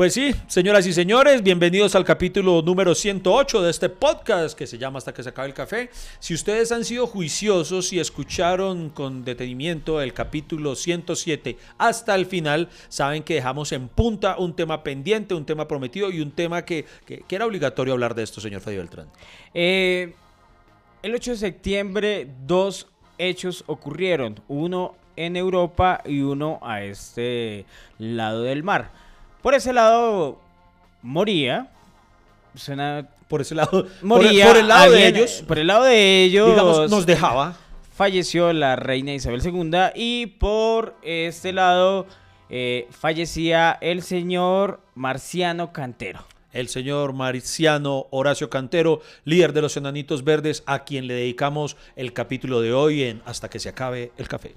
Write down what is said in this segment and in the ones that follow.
Pues sí, señoras y señores, bienvenidos al capítulo número 108 de este podcast que se llama Hasta que se acabe el café. Si ustedes han sido juiciosos y escucharon con detenimiento el capítulo 107 hasta el final, saben que dejamos en punta un tema pendiente, un tema prometido y un tema que, que, era obligatorio hablar de esto, señor Freddy Beltrán. Eh, el 8 de septiembre, dos hechos ocurrieron. Uno en Europa y uno a este lado del mar. Por ese lado moría. Suena, Por ese lado, moría. por, el lado de ellos, Por el lado de ellos. digamos, nos dejaba. Falleció la reina Isabel II. Y por este lado eh, fallecía el señor Marciano Cantero. el señor Marciano Horacio Cantero, líder de los Enanitos Verdes, a quien le dedicamos el capítulo de hoy en Hasta que se acabe el café.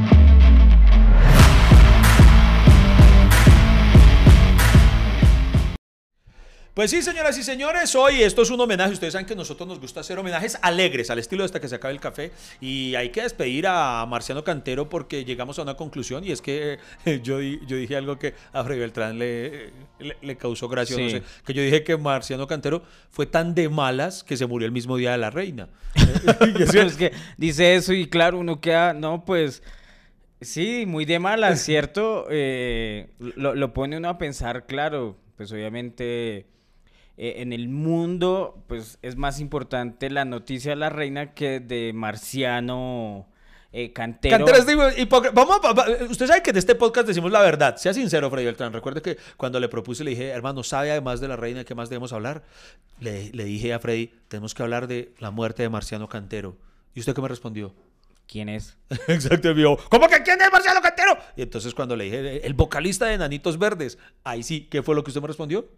Pues sí, señoras y señores, hoy esto es un homenaje. Ustedes saben que a nosotros nos gusta hacer homenajes alegres, al estilo de hasta que se acabe el café. Y hay que despedir a Marciano Cantero porque llegamos a una conclusión y es que eh, yo, yo dije algo que a Freddy Beltrán le, le, le causó gracia, no sé, que yo dije que Marciano Cantero fue tan de malas que se murió el mismo día de la reina. Es que- Pero es que dice eso y claro, uno queda, no, pues sí, muy de mala, ¿cierto? Eh, lo, lo pone uno a pensar, claro, pues obviamente eh, en el mundo, pues es más importante la noticia de la reina que de Marciano eh, Cantero. Cantero es hipócrita. Vamos a- va- usted sabe que en este podcast decimos la verdad. Sea sincero, Freddy Beltrán. Recuerde que cuando le propuse, le dije, hermano, ¿sabe además de la reina qué más debemos hablar? Le, le dije a Freddy, tenemos que hablar de la muerte de Marciano Cantero. ¿Y usted qué me respondió? ¿Quién es? Exacto, dijo, ¿cómo que quién es Marciano Cantero? Y entonces cuando le dije, el vocalista de Nanitos Verdes, ahí sí, ¿qué fue lo que usted me respondió?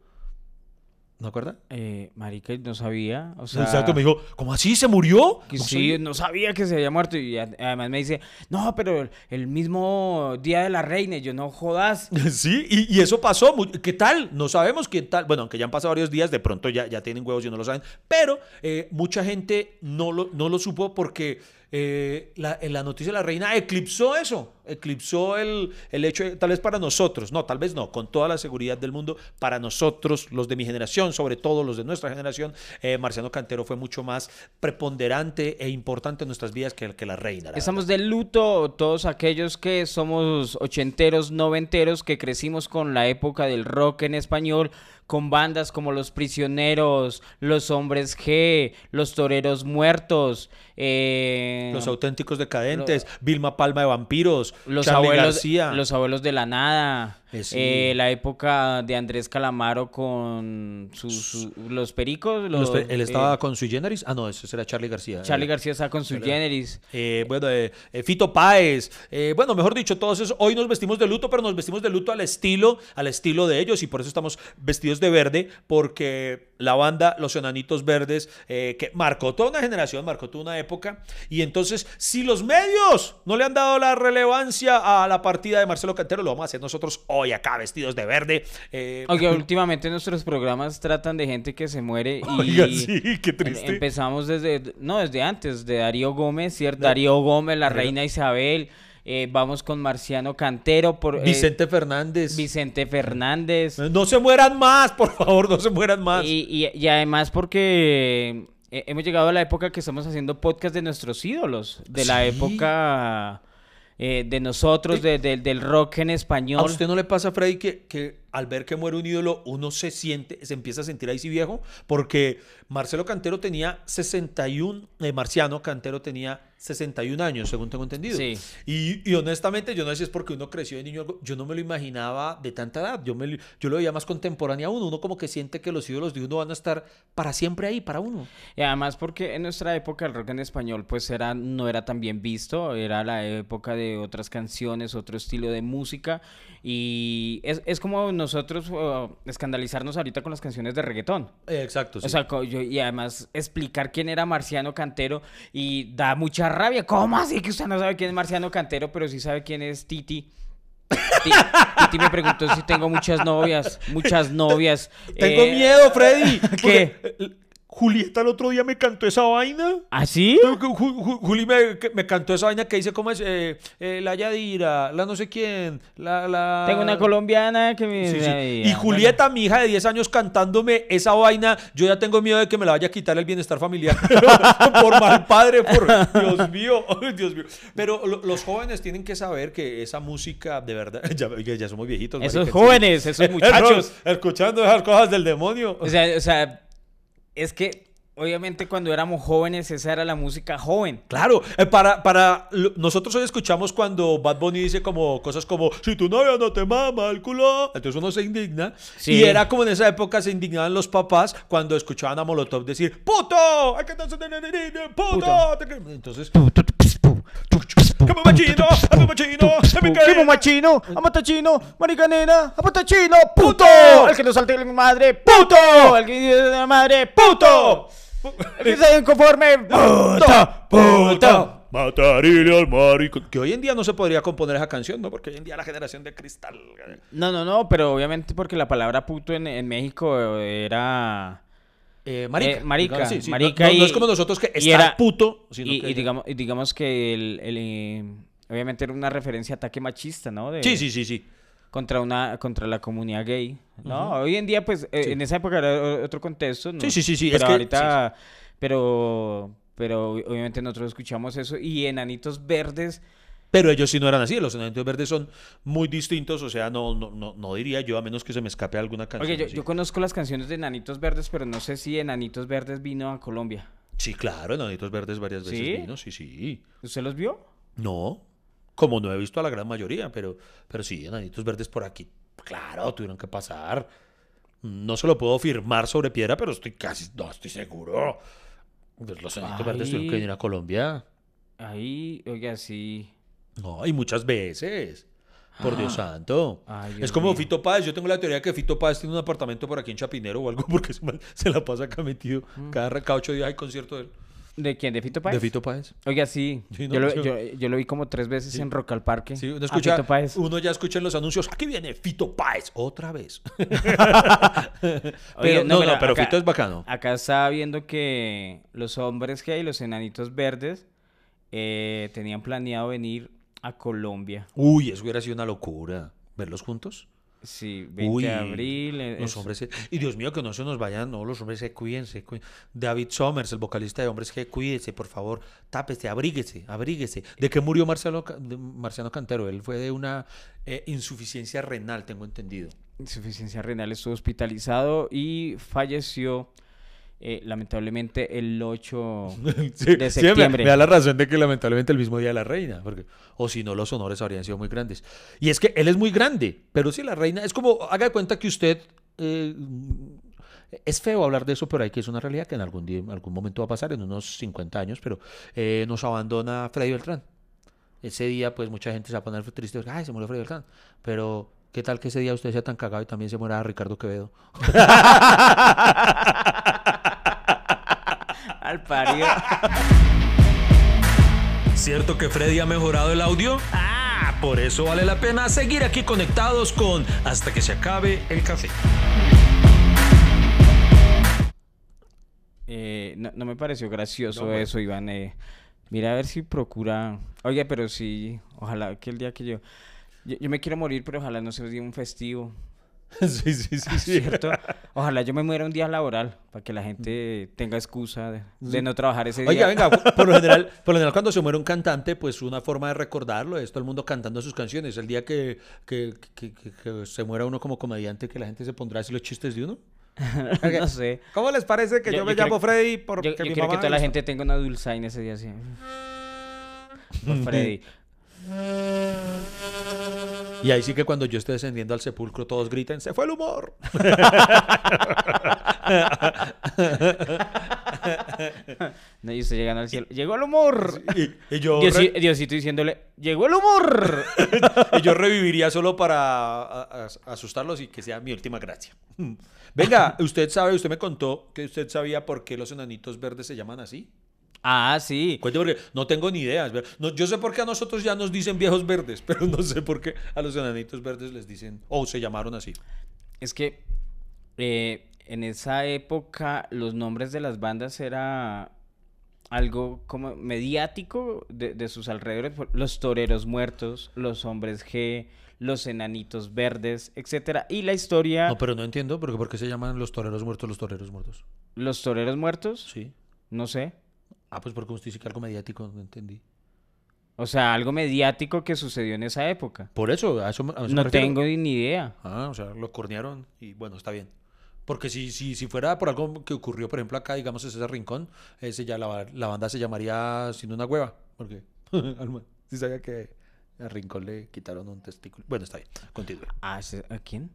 ¿No acuerda? Eh, marica, no sabía, o sea... Exacto, me dijo, ¿cómo así? ¿Se murió? Que No sí, sabía. no sabía que se había muerto y además me dice, no, pero el, mismo día de la reina, y yo no jodas. Sí, y, y eso pasó. ¿Qué tal? No sabemos qué tal. Bueno, aunque ya han pasado varios días, de pronto ya, ya tienen huevos y no lo saben. Pero eh, mucha gente no lo, no lo supo porque eh, la, en la noticia de la reina eclipsó eso. Eclipsó el, el hecho, tal vez para nosotros, no, tal vez no, con toda la seguridad del mundo, para nosotros, los de mi generación, sobre todo los de nuestra generación, eh, Marciano Cantero fue mucho más preponderante e importante en nuestras vidas que, la reina. Estamos de luto todos aquellos que somos ochenteros, noventeros, que crecimos con la época del rock en español, con bandas como Los Prisioneros, Los Hombres G, Los Toreros Muertos, eh, Los auténticos decadentes, Vilma Palma de Vampiros, los abuelos, García. los abuelos de la nada, sí. eh, la época de Andrés Calamaro con sus, su- los pericos, Los los, pe- él estaba eh, con Sui Generis. Ah, no, ese era Charlie García. Charlie Eh, García está con su generis. eh, bueno, eh, eh, Fito Páez. eh, bueno, mejor dicho, todos esos. Hoy nos vestimos de luto, pero nos vestimos de luto al estilo, al estilo de ellos. Y por eso estamos vestidos de verde, porque la banda Los Enanitos Verdes, eh, que marcó toda una generación, marcó toda una época. Y entonces, si los medios no le han dado la relevancia a la partida de Marcelo Cantero, lo vamos a hacer nosotros hoy acá, vestidos de verde. eh, Aunque últimamente nuestros programas tratan de gente que se muere y Oiga, sí, qué em- triste. empezamos desde, no, desde antes, de Darío Gómez, ¿cierto? Darío Gómez, la reina Isabel, eh, vamos con Marciano Cantero, por, eh, Vicente Fernández. Vicente Fernández. No se mueran más, por favor, no se mueran más. Y, y- y además porque eh, hemos llegado a la época que estamos haciendo podcast de nuestros ídolos, de la época eh, de nosotros, de- de- del rock en ¿A español. usted no le pasa, Freddy, que, que al ver que muere un ídolo, uno se siente, se empieza a sentir ahí sí viejo? Porque Marcelo Cantero tenía 61, eh, Marciano Cantero tenía 61 años, según tengo entendido. Sí. Y, y honestamente, yo no sé si es porque uno creció de niño, algo- yo no me lo imaginaba de tanta edad. Yo, me, yo lo veía más contemporáneo a uno. Uno como que siente que los ídolos de uno van a estar para siempre ahí, para uno. Y además porque en nuestra época el rock en español pues era, no era tan bien visto, era la época de otras canciones, otro estilo de música y es, es como nosotros uh, escandalizarnos ahorita con las canciones de reggaetón. Eh, exacto, sí. O sea, yo- y además explicar quién era Marciano Cantero y da mucha rabia. ¿Cómo así que usted no sabe quién es Marciano Cantero, pero sí sabe quién es Titi? Ti- Titi me preguntó si tengo muchas novias, muchas novias. Tengo Eh, miedo, Freddy. ¿Qué? Julieta el otro día me cantó esa vaina. ¿Ah, sí? Ju- Ju- Ju- Juli me, me cantó esa vaina que dice cómo es eh, eh, la Yadira, la no sé quién, la... la... Tengo una colombiana que me... Sí, sí. Y Julieta, mi hija de 10 años, cantándome esa vaina, yo ya tengo miedo de que me la vaya a quitar el bienestar familiar. por mal padre, por Dios mío, Dios mío. Pero lo- los jóvenes tienen que saber que esa música, de verdad, ya, ya somos viejitos. Esos marica, jóvenes, esos muchachos. escuchando esas cosas del demonio. O sea, o sea, es que obviamente cuando éramos jóvenes esa era la música joven. Claro, eh, para, para nosotros hoy escuchamos cuando Bad Bunny dice como cosas como si tu novia no te mama el culo, entonces uno se indigna. Sí. Y era como en esa época se indignaban los papás cuando escuchaban a Molotov decir ¡Puto! ¡Hay que ¡Puto! Te que-". Entonces, ¡Qué machino! ¡Qué machino! ¡Qué machino! ¡Amatachino! ¡Maricanena! ¡Amatachino! ¡Puto! El que no salte de mi madre, ¡puto! El que dice de la madre, ¡puto! El que está inconforme, ¡puto! ¡puto! Matarile al marico. Que hoy en día no se podría componer esa canción, ¿no? Porque hoy en día la generación de cristal. No, no, no, pero obviamente porque la palabra puto en, en México era... Eh, marica. Eh, marica, Sí, sí. No- marica no, no y- es como nosotros que y estar era- puto, sino Y, que- y digamos, y digamos que el, el, eh, obviamente era una referencia a ataque machista, ¿no? De- Sí, sí, sí, sí. contra una contra la comunidad gay no hoy en día pues eh, Sí. en esa época era otro contexto ¿no? Sí, sí, sí, sí, es pero que- ahorita pero pero obviamente nosotros escuchamos eso y enanitos verdes Pero ellos sí no eran así. Los enanitos verdes son muy distintos. O sea, no, no, no, no diría yo, a menos que se me escape alguna canción. oye yo, conozco las canciones de enanitos verdes pero no sé si enanitos verdes vino a Colombia Sí, claro, enanitos verdes varias veces ¿Sí? vino. Sí, sí. usted los vio No, como no he visto a la gran mayoría, pero, pero sí, enanitos verdes por aquí. Claro, tuvieron que pasar. No se lo puedo firmar sobre piedra, pero estoy casi, no, estoy seguro. Pues Los enanitos verdes tuvieron que venir a Colombia. ahí oiga sí No, y muchas veces. Por Dios santo. Ay, es como mío. Fito Páez. Yo tengo la teoría que Fito Páez tiene un apartamento por aquí en Chapinero o algo porque se, la pasa acá metido. Mm. Cada, cada ocho días hay concierto de él. de quién de Fito Páez De Fito Páez. oiga sí, Sí, no, yo, lo, sí. yo, yo lo vi como tres veces en Rock al Parque Sí, uno, a escucha, Fito Páez. uno ya escucha en los anuncios. Aquí viene Fito Páez. Otra vez. Pero, no, no, pero acá- Fito es bacano. Acá estaba viendo que los hombres que hay, los enanitos verdes, eh, tenían planeado venir a Colombia. Uy, eso hubiera sido una locura. ¿Verlos juntos? Sí, 20 Uy, de abril. Los es- hombres. se- Y Dios mío, que no se nos vayan. No, los hombres se cuiden. se cuiden. David Somers, el vocalista de Hombres que cuídese, por favor. Tápese, abríguese, abríguese. ¿De qué murió Marcelo, Marciano Cantero? Él fue de una eh, insuficiencia renal, tengo entendido. Insuficiencia renal estuvo hospitalizado y falleció eh, lamentablemente el 8 Sí, de sí, me- septiembre. me, da la razón de que lamentablemente el mismo día de la reina, porque o si no los honores habrían sido muy grandes. Y es que él es muy grande, pero sí la reina es como haga de cuenta que usted eh, es feo hablar de eso, pero hay que es una realidad que en algún día, en algún momento va a pasar en unos 50 años, pero eh, nos abandona Freddy Beltrán. Ese día, pues mucha gente se va a poner triste, ay, se murió Freddy Beltrán, pero ¿qué tal que ese día usted sea tan cagado y también se muera Ricardo Quevedo? ¿Cierto que Freddy ha mejorado el audio? Ah, por eso vale la pena seguir aquí conectados con Hasta que se acabe el café. Eh, no, no me pareció gracioso No, bueno. eso, Iván. eh. mira a ver si procura. Oye, pero sí, ojalá que el día que yo. Yo, yo me quiero morir, pero ojalá no sea un día un festivo. sí, sí, sí, ¿Cierto? Ojalá yo me muera un día laboral para que la gente tenga excusa de, de no trabajar ese día. Oiga, venga, por lo general, por lo general cuando se muere un cantante, pues una forma de recordarlo es todo el mundo cantando sus canciones. El día que, que, que- se muera uno como comediante, que la gente se pondrá a decir los chistes de uno. no sé. ¿Cómo les parece que Yo- yo, me llamo Freddy porque Yo, yo mi quiero que mamá toda la gente tenga una dulzaina ese día así. Por Freddy. Y ahí sí que cuando yo esté descendiendo al sepulcro todos griten, se fue el humor. No, y usted llegando al cielo. ¡Llegó el humor! Y, y yo, Diosi- re- Diosito diciéndole, ¡llegó el humor! y yo reviviría solo para asustarlos y que sea mi última gracia. Venga, usted sabe, usted me contó que usted sabía por qué los enanitos verdes se llaman así. Ah, sí. Cuente porque no tengo ni idea. es ver- No, yo sé por qué a nosotros ya nos dicen viejos verdes, pero no sé por qué a los enanitos verdes les dicen, o se llamaron así. Es que eh, en esa época los nombres de las bandas era algo como mediático de, de sus alrededores. Los toreros muertos, los hombres G, los enanitos verdes, etcétera. Y la historia, No, pero no entiendo porque por qué se llaman los toreros muertos los toreros muertos. los toreros muertos, Sí. no sé. Ah, pues porque usted dice que algo mediático, no entendí. O sea, algo mediático que sucedió en esa época. Por eso, a eso, me- a eso No tengo ni idea. Ah, o sea, lo cornearon y bueno, está bien. Porque si, si, si fuera por algo que ocurrió, por ejemplo, acá, digamos, en ese rincón, ese ya la, la banda se llamaría Sin una hueva. Porque, sí sabía que a Rincón le quitaron un testículo. Bueno, está bien, continúe. Ah, ¿ese- ¿A quién?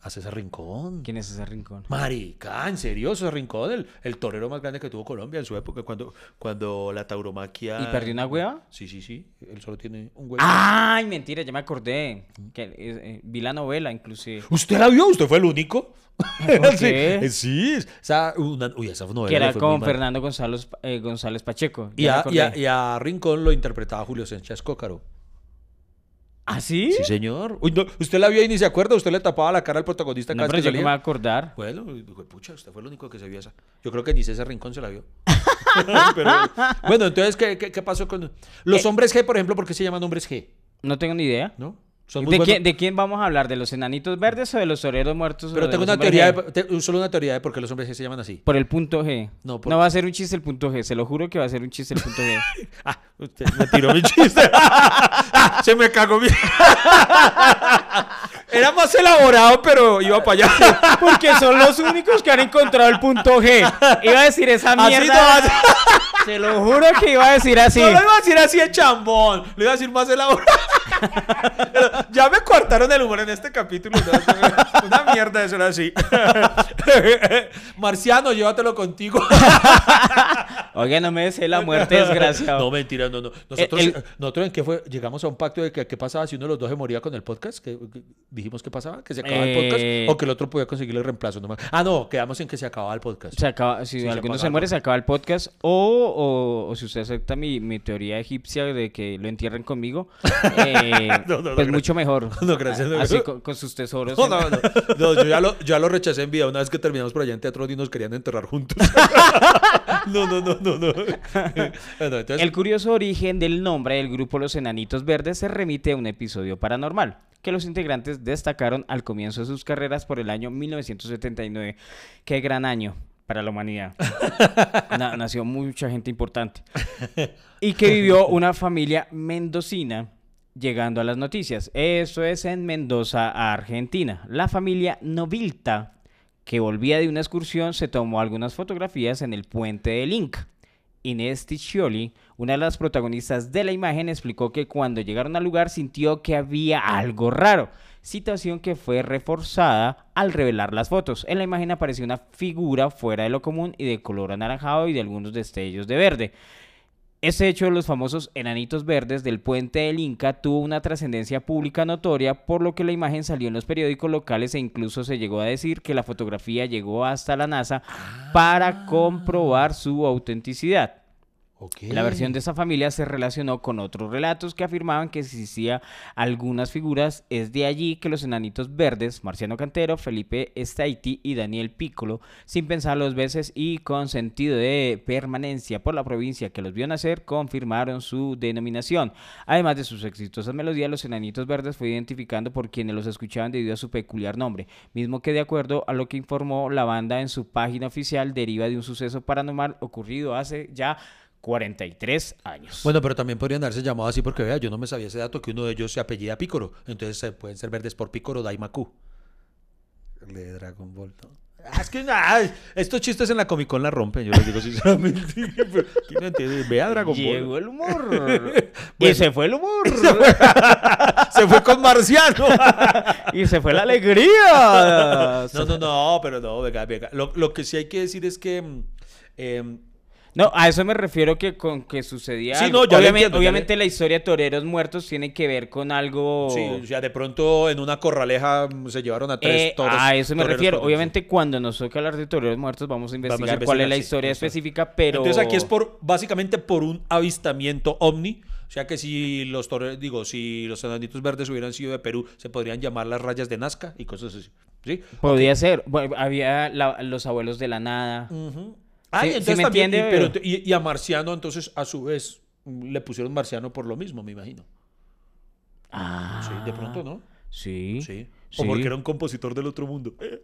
¿A César Rincón? ¿Quién es ese rincón? Marica, en serio, César Rincón, el, el torero más grande que tuvo Colombia en su época, cuando, cuando la tauromaquia... ¿Y perdió una hueva? Sí, sí, sí. Él solo tiene un huevo. ¡Ay, mentira! Ya me acordé. Que, eh, eh, vi la novela, inclusive. ¿Usted la vio? ¿Usted fue el único? ¿Por Sí, eh, Sí, esa, una, uy, esa novela Que era fue con. Fernando González, eh, González Pacheco. Y a, y, a, y a Rincón lo interpretaba Julio Sánchez Cócaro. ¿Ah, sí? Sí, señor. Uy, no, usted la vio y ni se acuerda, usted le tapaba la cara al protagonista No, cada pero vez yo que me voy a acordar. Bueno, dijo, pucha, usted fue el único que se vio esa. Yo creo que ni César Rincón se la vio. Pero, bueno, entonces, ¿qué, qué, qué pasó con los Eh. hombres G, por ejemplo? ¿Por qué se llaman hombres G? No tengo ni idea. ¿No? Son ¿De muy quién, ¿De quién vamos a hablar? ¿De los enanitos verdes o de los toreros muertos? Pero tengo una teoría, de, te- solo una teoría de por qué los hombres G se llaman así. Por el punto G. No, No, por- va a ser un chiste el punto G. Se lo juro que va a ser un chiste el punto G. Ah, usted me tiró mi chiste. Ah, se me cagó mi. Era más elaborado, pero iba para allá. Porque son los únicos que han encontrado el punto G. Iba a decir esa Así mierda. no, Se lo juro que iba a decir así. No lo iba a decir así de chambón, lo iba a decir más elaborado. Pero ya me cortaron el humor en este capítulo. ¿no? Una mierda eso era así. Marciano, llévatelo contigo. Oiga, no me desee la muerte, desgraciado. No, mentira, no, no. Nosotros, El- nosotros en qué fue, llegamos a un pacto de que qué pasaba si uno de los dos se moría con el podcast. Dijimos que pasaba, que se acababa el Eh. podcast o que el otro podía conseguirle el reemplazo. nomás. Ah, no, quedamos en que se acababa el podcast. Se acaba, si alguno se muere, se acaba el podcast. O, o, o si usted acepta mi, mi teoría egipcia de que lo entierren conmigo, eh, No, no, no, pues mucho mejor. No, gracias, Así con, con sus tesoros. No, no, no, no, yo ya lo, ya lo rechacé en vida. Una vez que terminamos por allá en Teatro y nos querían enterrar juntos. No, no, no, no, no. Entonces, El curioso origen del nombre del grupo Los Enanitos Verdes se remite a un episodio paranormal que los integrantes destacaron al comienzo de sus carreras por el año 1979. Qué gran año para la humanidad. Na- nació mucha gente importante. Y que vivió una familia mendocina llegando a las noticias. Eso es en Mendoza, Argentina. La familia Novilta, que volvía de una excursión, se tomó algunas fotografías en el puente del Inca. Inés Ticcioli, una de las protagonistas de la imagen, explicó que cuando llegaron al lugar sintió que había algo raro, situación que fue reforzada al revelar las fotos. En la imagen apareció una figura fuera de lo común y de color anaranjado y de algunos destellos de verde. Este hecho de los famosos enanitos verdes del puente del Inca tuvo una trascendencia pública notoria, por lo que la imagen salió en los periódicos locales e incluso se llegó a decir que la fotografía llegó hasta la NASA para comprobar su autenticidad. La versión de esa familia se relacionó con otros relatos que afirmaban que existía algunas figuras. Es de allí que los enanitos verdes, Marciano Cantero, Felipe Staiti y Daniel Piccolo, sin pensar dos veces y con sentido de permanencia por la provincia que los vio nacer, confirmaron su denominación. Además de sus exitosas melodías, los enanitos verdes fue identificando por quienes los escuchaban debido a su peculiar nombre, mismo que de acuerdo a lo que informó la banda en su página oficial deriva de un suceso paranormal ocurrido hace ya 43 años. Bueno, pero también podrían darse llamado así porque vea, yo no me sabía ese dato que uno de ellos se apellida Pícoro. Entonces eh, pueden ser verdes por Pícoro Daimaku. El de Dragon Ball. ¿no? Ah, Es que nada, estos chistes en la Comic Con la rompen, yo les digo sinceramente. ¿Quién no entiende? Vea Dragon Llegó Ball. el humor. y Bueno. se fue el humor. se fue con Marciano. y se fue la alegría. no, no, no, pero no, venga, venga. Lo, lo que sí hay que decir es que... mm, em, No, a eso me refiero que con que sucedía. Sí, algo. no, obviamente, entiendo, obviamente la historia de toreros muertos tiene que ver con algo. Sí, o sea, de pronto en una corraleja mm, se llevaron a tres Eh, toros. a eso me refiero. Obviamente, cuando nos toca hablar de toreros muertos, vamos a investigar cuál es la sí, historia específica, pero. Entonces aquí es por, básicamente por un avistamiento ovni. O sea que si los toreros, digo, si los enanitos verdes hubieran sido de Perú, se podrían llamar las rayas de Nazca y cosas así. ¿Sí? Podría ser. Bueno, había la- los abuelos de la nada. Ah, Sí, entonces me también, y, pero- y- y a Marciano, entonces, a su vez, mm, le pusieron Marciano por lo mismo, me imagino. Ah. Sí, de pronto, ¿no? Sí. Sí. O porque era un compositor del otro mundo. Eh.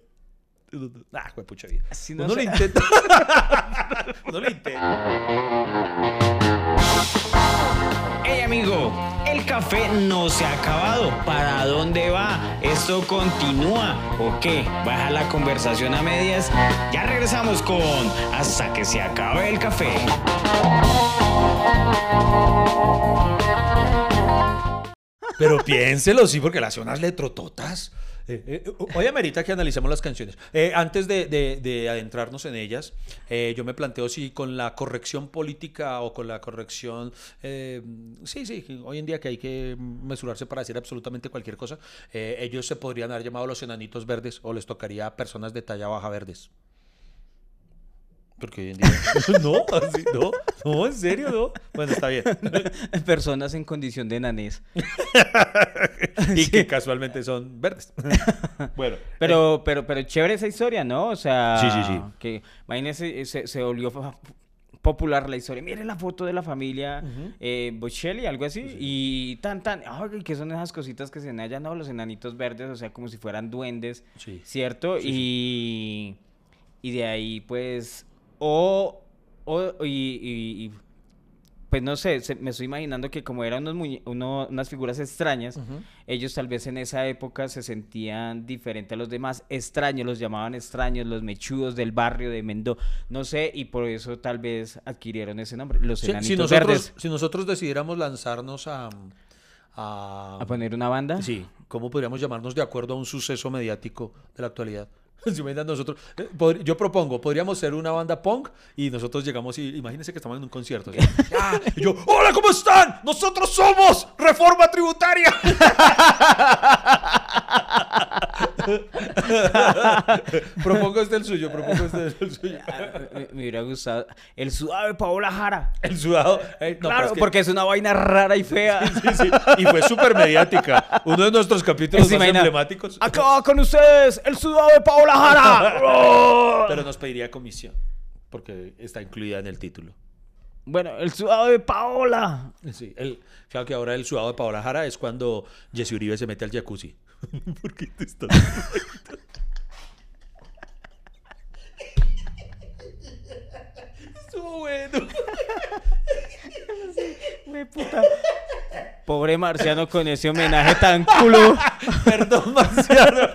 Ah, fue pucha vida. Así no Uno lo sé. intenta. Uno lo intenta. Hey amigo, el café no se ha acabado. ¿Para dónde va? ¿Esto continúa o qué? ¿Baja la conversación a medias? Ya regresamos con Hasta que se acabe el café. Pero piénselo, sí, porque le hace unas letrototas. Eh, eh, hoy amerita que analicemos las canciones. Eh, antes de, de- de adentrarnos en ellas, eh, yo me planteo si con la corrección política o con la corrección... sí, sí, hoy en día que hay que mesurarse para decir absolutamente cualquier cosa, ellos se podrían haber llamado los enanitos verdes o les tocaría personas de talla baja verdes. Porque hoy en día... no, así, no, no, en serio, no. Bueno, está bien. Personas en condición de nanés. y que casualmente son verdes. bueno, Pero, pero, pero chévere esa historia, ¿no? O sea, Sí, sí, sí. que imagínese, se, se volvió popular la historia. Miren la foto de la familia eh, Bocelli, algo así, y tan, tan, ay, que son esas cositas que se ven allá, no, los enanitos verdes, o sea, como si fueran duendes, Sí. ¿cierto? y, y de ahí, pues, o, o y, y- y, pues no sé, se- me estoy imaginando que como eran unos uno- unas figuras extrañas, ellos tal vez en esa época se sentían diferentes a los demás, extraños, los llamaban extraños, los mechudos del barrio de Mendó, no sé, y por eso tal vez adquirieron ese nombre, los Si, enanitos si nosotros, verdes. si nosotros decidiéramos lanzarnos a, a, A poner una banda. Sí, ¿cómo podríamos llamarnos de acuerdo a un suceso mediático de la actualidad? Nosotros, eh, yo propongo, podríamos ser una banda punk y nosotros llegamos y imagínense que estamos en un concierto. ¿sí? Ah, y yo, hola, ¿cómo están? Nosotros somos Reforma Tributaria. propongo este el suyo, propongo este el suyo. Me, me hubiera gustado. El sudado de Paola Jara. El sudado. eh, no, claro, es que- porque es una vaina rara y fea. Sí, sí, Y fue súper mediática. Uno de nuestros capítulos más imagina, emblemáticos. Acaba con ustedes el sudado de Paola Jara. Pero nos pediría comisión. Porque está incluida en el título. bueno, el sudado de Paola. Sí, el, claro que ahora el sudado de Paola Jara es cuando Jesse Uribe se mete al jacuzzi. ¿Por qué te estás.? Estuvo bueno. Güey, puta. Pobre Marciano con ese homenaje tan culo. Perdón, Marciano.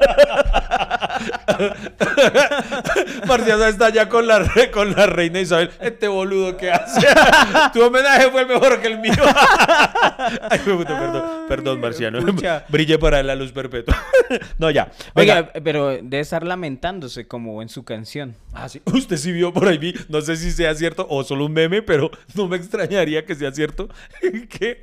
Marciano está ya con la, re- con la reina Isabel. Este boludo que hace. Tu homenaje fue mejor que el mío. Ay, me puta, perdón. Perdón, Marciano. pucha. Brille para la luz perpetua. No, ya. Venga. Oiga, pero debe estar lamentándose como en su canción. Ah, sí. Usted sí vio por ahí, vi, no sé si sea cierto o solo un meme, pero no me extrañaría que sea cierto que,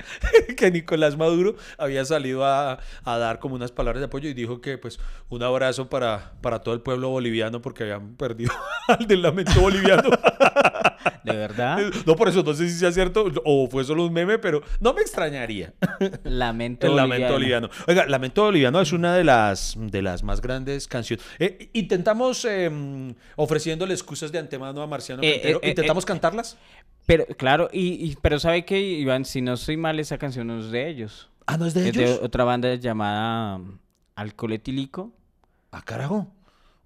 que Nicolás Maduro había salido a, a dar como unas palabras de apoyo y dijo que pues un abrazo para, para todo el pueblo boliviano porque habían perdido al del lamento boliviano. ¿De verdad? No, por eso no sé si sea cierto o fue solo un meme, pero no me extrañaría. Lamento El lamento boliviano. Oiga, Lamento boliviano es una de las, de las más grandes canciones. Eh, intentamos, eh, ofreciéndole excusas de antemano a Marciano Eh, Quintero, eh, eh, intentamos cantarlas. Pero, claro, y, y- pero ¿sabe qué, Iván? Si no estoy mal, esa canción no es de ellos. Ah, ¿no es de Es de ellos? otra banda llamada Alcohol Etílico, Ah, carajo.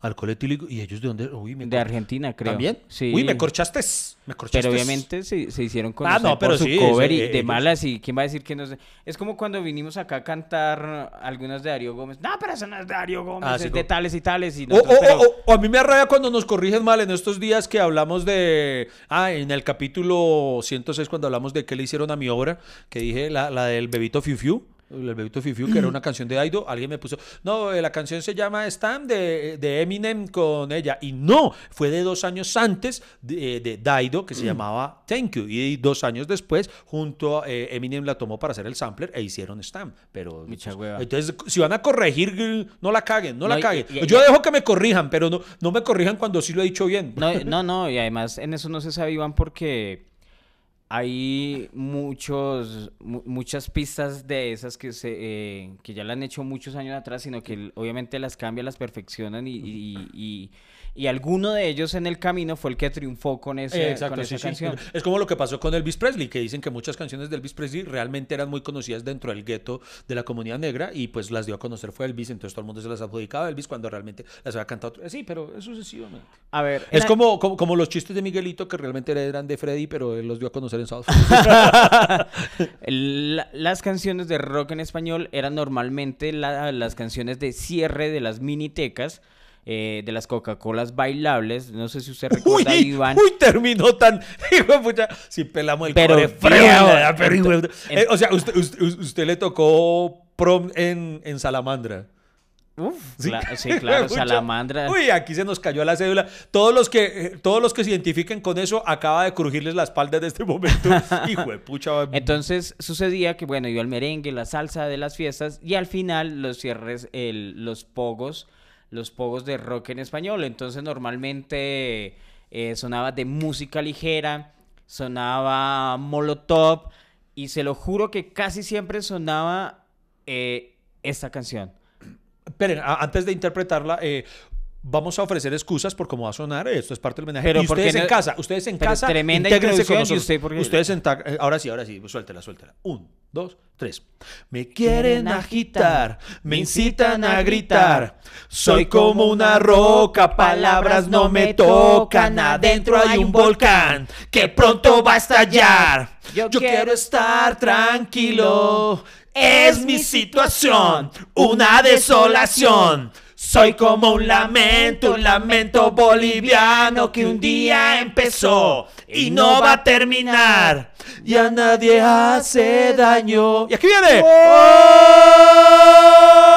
Alcohol etílico. ¿Y ellos de dónde? Uy, me de Argentina, creo. ¿También? Sí. Uy, me corchaste. Me corchaste. Pero obviamente se, se hicieron con Ah, no, pero su sí, cover y de ellos- malas y quién va a decir que no es... Es como cuando vinimos acá a cantar algunas de Darío Gómez. No, pero eso no es de Darío Gómez, Ah, es sí, de tales y tales. Y O, nosotros, o- pero- o- o a mí me arrabia cuando nos corrigen mal en estos días que hablamos de. Ah, en el capítulo 106, cuando hablamos de qué le hicieron a mi obra, que dije la, la del bebito Fiu Fiu. El bebito Fifiu, que era una canción de Aido, alguien me puso, no, eh, la canción se llama Stam de, de Eminem con ella. Y no, fue de dos años antes de, de Daido, que se llamaba Thank You. Y dos años después, junto a eh, Eminem la tomó para hacer el sampler e hicieron Stam. Pero, Mucha hueva. entonces, si van a corregir, eh, no la caguen, no, No, la caguen. y- Yo y- dejo que me corrijan, pero no, no me corrijan cuando sí lo he dicho bien. No, no, no, y además en eso no se sabe, Iván, porque hay muchos, mu- muchas pistas de esas que, se, eh, que ya la han hecho muchos años atrás, sino que obviamente las cambian, las perfeccionan y, y, y- y alguno de ellos en el camino fue el que triunfó con, ese, Eh, Exacto, con esa sí. canción. Es como lo que pasó con Elvis Presley, que dicen que muchas canciones de Elvis Presley realmente eran muy conocidas dentro del gueto de la comunidad negra y pues las dio a conocer fue Elvis, entonces todo el mundo se las adjudicaba a Elvis cuando realmente las había cantado. otro- Sí, pero es sucesivamente. A ver, Es como, como, como los chistes de Miguelito que realmente eran de Freddy, pero él los dio a conocer en South Africa. La- las canciones de rock en español eran normalmente la- las canciones de cierre de las minitecas, eh, de las Coca-Colas bailables. No sé si usted uy, recuerda, Iván. uy, terminó tan. Hijo de pucha, si pelamos el Pero frío, Eh, o sea, usted, usted, usted le tocó prom en, en Salamandra. Uf, Sí. cla- sí, claro. Salamandra. Uy, aquí se nos cayó la cédula. Todos los que, eh, todos los que se identifiquen con eso acaba de crujirles la espalda en este momento. Hijo de pucha. Entonces sucedía que, bueno, iba el merengue, la salsa de las fiestas y al final los cierres, el- los pogos, los pogos de rock en español. Entonces normalmente eh, sonaba de música ligera, sonaba Molotov y se lo juro que casi siempre sonaba eh, esta canción. Esperen, antes de interpretarla, eh, vamos a ofrecer excusas por cómo va a sonar. Esto es parte del homenaje. Pero y ¿por qué ustedes en casa, ustedes en Pero casa, tremenda intégrense con introducción, ¿y nosotros. usted? Ustedes en ta- eh, ahora sí, ahora sí, suéltela, suéltela. Un, dos, tres. Me quieren agitar, me incitan a gritar. Soy como una roca, palabras no me tocan. Adentro hay un volcán que pronto va a estallar. Yo quiero estar tranquilo. Es mi situación, una desolación. Soy como un lamento, un lamento boliviano que un día empezó y no va a terminar. Y a nadie hace daño. Y aquí viene. ¡Oh!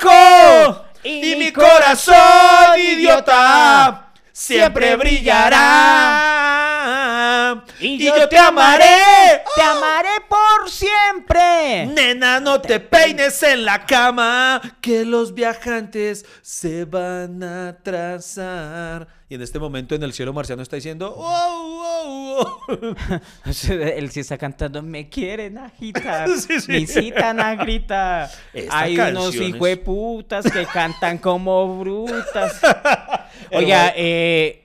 Loco. Y, mi corazón idiota siempre brillará. Y, yo, te amaré. Te amaré por siempre. Nena, no te peines en la cama, que los viajantes se van a atrasar. Y en este momento en el cielo marciano está diciendo, wow, wow, wow. Él sí está cantando, me quieren agitar, Sí, sí. me incitan a gritar. Esta Hay unos canción es- hijueputas que cantan como brutas. Oiga, eh...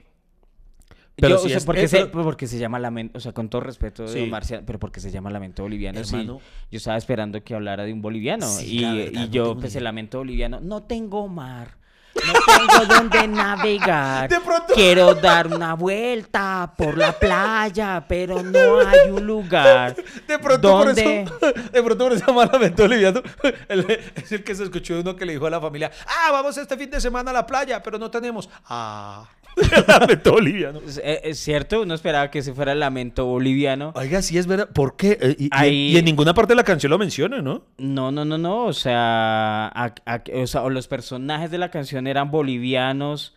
Pero yo, sí o sea, es- ¿por qué eh, se- pero- porque se llama lamento, o sea, con todo respeto, Sí. de Marcial, pero porque se llama lamento boliviano, sí. Hermano. Yo estaba esperando que hablara de un boliviano Sí, y, verdad, y no yo, pues el lamento boliviano, no tengo mar. No tengo donde navegar. De pronto- Quiero dar una vuelta por la playa, pero no hay un lugar. De pronto por donde eso, de pronto por eso lamento boliviano. El- es el que se escuchó uno que le dijo a la familia, ah, vamos este fin de semana a la playa, pero no tenemos. Ah, lamento boliviano. Es, eh, es cierto, uno esperaba que ese fuera el lamento boliviano. Oiga, sí es verdad. ¿Por qué? Eh, Y, y- Ahí- y en ninguna parte de la canción lo menciona, ¿no? No, no, no, no. O sea, a- a- o sea, o los personajes de la canción eran bolivianos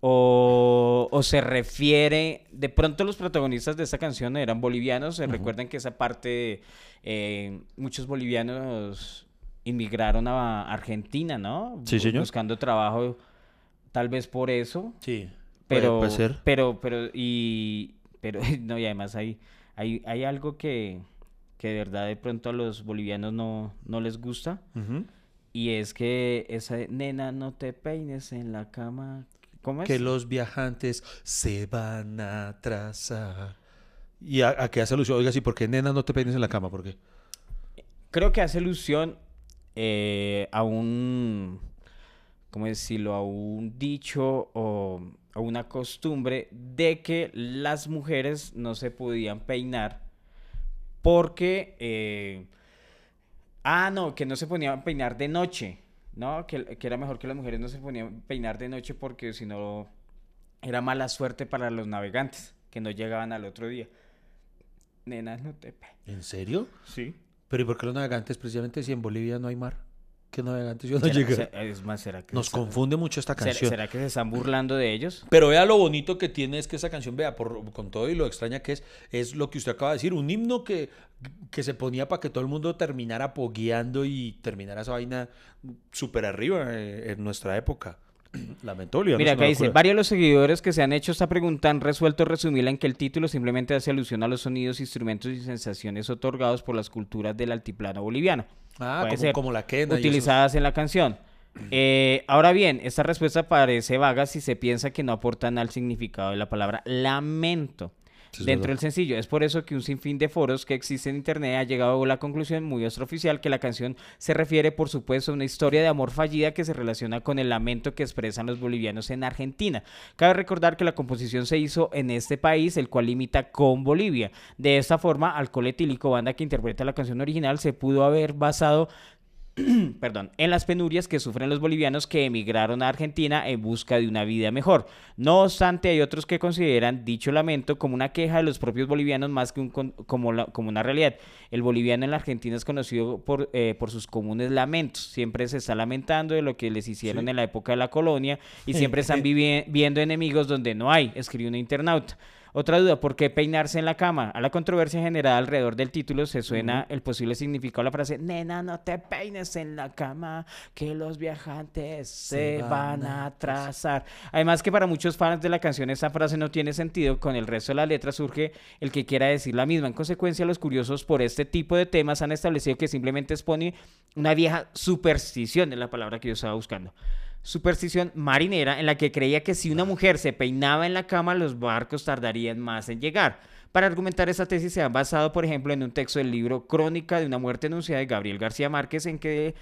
o, o se refiere. De pronto, los protagonistas de esta canción eran bolivianos. Se recuerdan que esa parte, eh, muchos bolivianos inmigraron a Argentina, ¿no? Sí, señor. Buscando trabajo, tal vez por eso. Sí. Pero, puede ser. pero, pero, y, pero, no, y además hay, hay, hay algo que, que de verdad de pronto a los bolivianos no, no les gusta, y es que esa nena, no te peines en la cama, ¿cómo es? Que los viajantes se van a atrasar. ¿Y a, a qué hace alusión? Oiga, sí, ¿por qué nena no te peines en la cama? ¿Por qué? Creo que hace alusión eh, a un, ¿cómo decirlo? A un dicho o una costumbre de que las mujeres no se podían peinar porque... eh, ah, no, que no se podían peinar de noche. no, que, que era mejor que las mujeres no se ponían a peinar de noche porque si no era mala suerte para los navegantes que no llegaban al otro día. Nena, no te. ¿En serio? Sí. Pero ¿y por qué los navegantes precisamente si en Bolivia no hay mar? ¿Qué navegantes yo no ¿Será- llegué? se- Es más, ¿será que Nos se confunde mucho esta ¿será- canción. ¿Será que se están burlando de ellos? Pero vea lo bonito que tiene es que esa canción, vea, por, con todo y lo extraña que es, es lo que usted acaba de decir, un himno que, que se ponía para que todo el mundo terminara pogueando y terminara esa vaina súper arriba eh, en nuestra época. No Mira, acá dice, locura. varios de los seguidores que se han hecho esta pregunta han resuelto resumirla en que el título simplemente hace alusión a los sonidos, instrumentos y sensaciones otorgados por las culturas del altiplano boliviano. Ah, como, ser. como la quena. utilizadas en la canción. Eh, ahora bien, esta respuesta parece vaga si se piensa que no aportan al significado de la palabra lamento. Sí, Dentro verdad. del sencillo, es por eso que un sinfín de foros que existen en internet ha llegado a la conclusión muy extraoficial que la canción se refiere, por supuesto, a una historia de amor fallida que se relaciona con el lamento que expresan los bolivianos en Argentina. Cabe recordar que la composición se hizo en este país, el cual limita con Bolivia. De esta forma, Alcohol Etílico, banda que interpreta la canción original, se pudo haber basado perdón, en las penurias que sufren los bolivianos que emigraron a Argentina en busca de una vida mejor. No obstante, hay otros que consideran dicho lamento como una queja de los propios bolivianos más que un como, la- como una realidad. El boliviano en la Argentina es conocido por, eh, por sus comunes lamentos. Siempre se está lamentando de lo que les hicieron Sí. en la época de la colonia y siempre están viendo enemigos donde no hay, escribió un internauta. Otra duda, ¿por qué peinarse en la cama? A la controversia generada alrededor del título se suena el posible significado de la frase, nena, no te peines en la cama, que los viajantes se, Se van van a a atrasar. Además que para muchos fans de la canción esta frase no tiene sentido, con el resto de la letra surge el que quiera decir la misma. En consecuencia, los curiosos por este tipo de temas han establecido que simplemente expone una vieja superstición, es la palabra que yo estaba buscando superstición marinera en la que creía que si una mujer se peinaba en la cama, los barcos tardarían más en llegar. Para argumentar esta tesis se han basado, por ejemplo, en un texto del libro Crónica de una muerte anunciada de Gabriel García Márquez, en que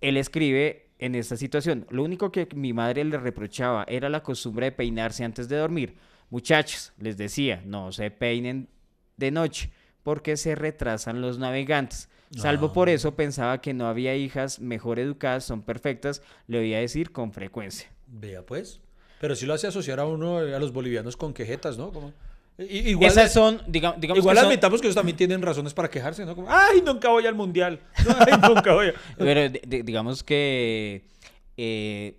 él escribe en esta situación. Lo único que mi madre le reprochaba era la costumbre de peinarse antes de dormir. Muchachos, les decía, no se peinen de noche porque se retrasan los navegantes. Salvo por eso pensaba que no había hijas mejor educadas, son perfectas, le oía decir con frecuencia. Vea pues. Pero sí lo hace asociar a uno, eh, a los bolivianos con quejetas, ¿no? Como, i- igual Esas son, diga- digamos, igual que son- admitamos que ellos también tienen razones para quejarse, ¿no? Como, ay, nunca voy al mundial. Ay, nunca voy. a-". pero di- di- digamos que eh,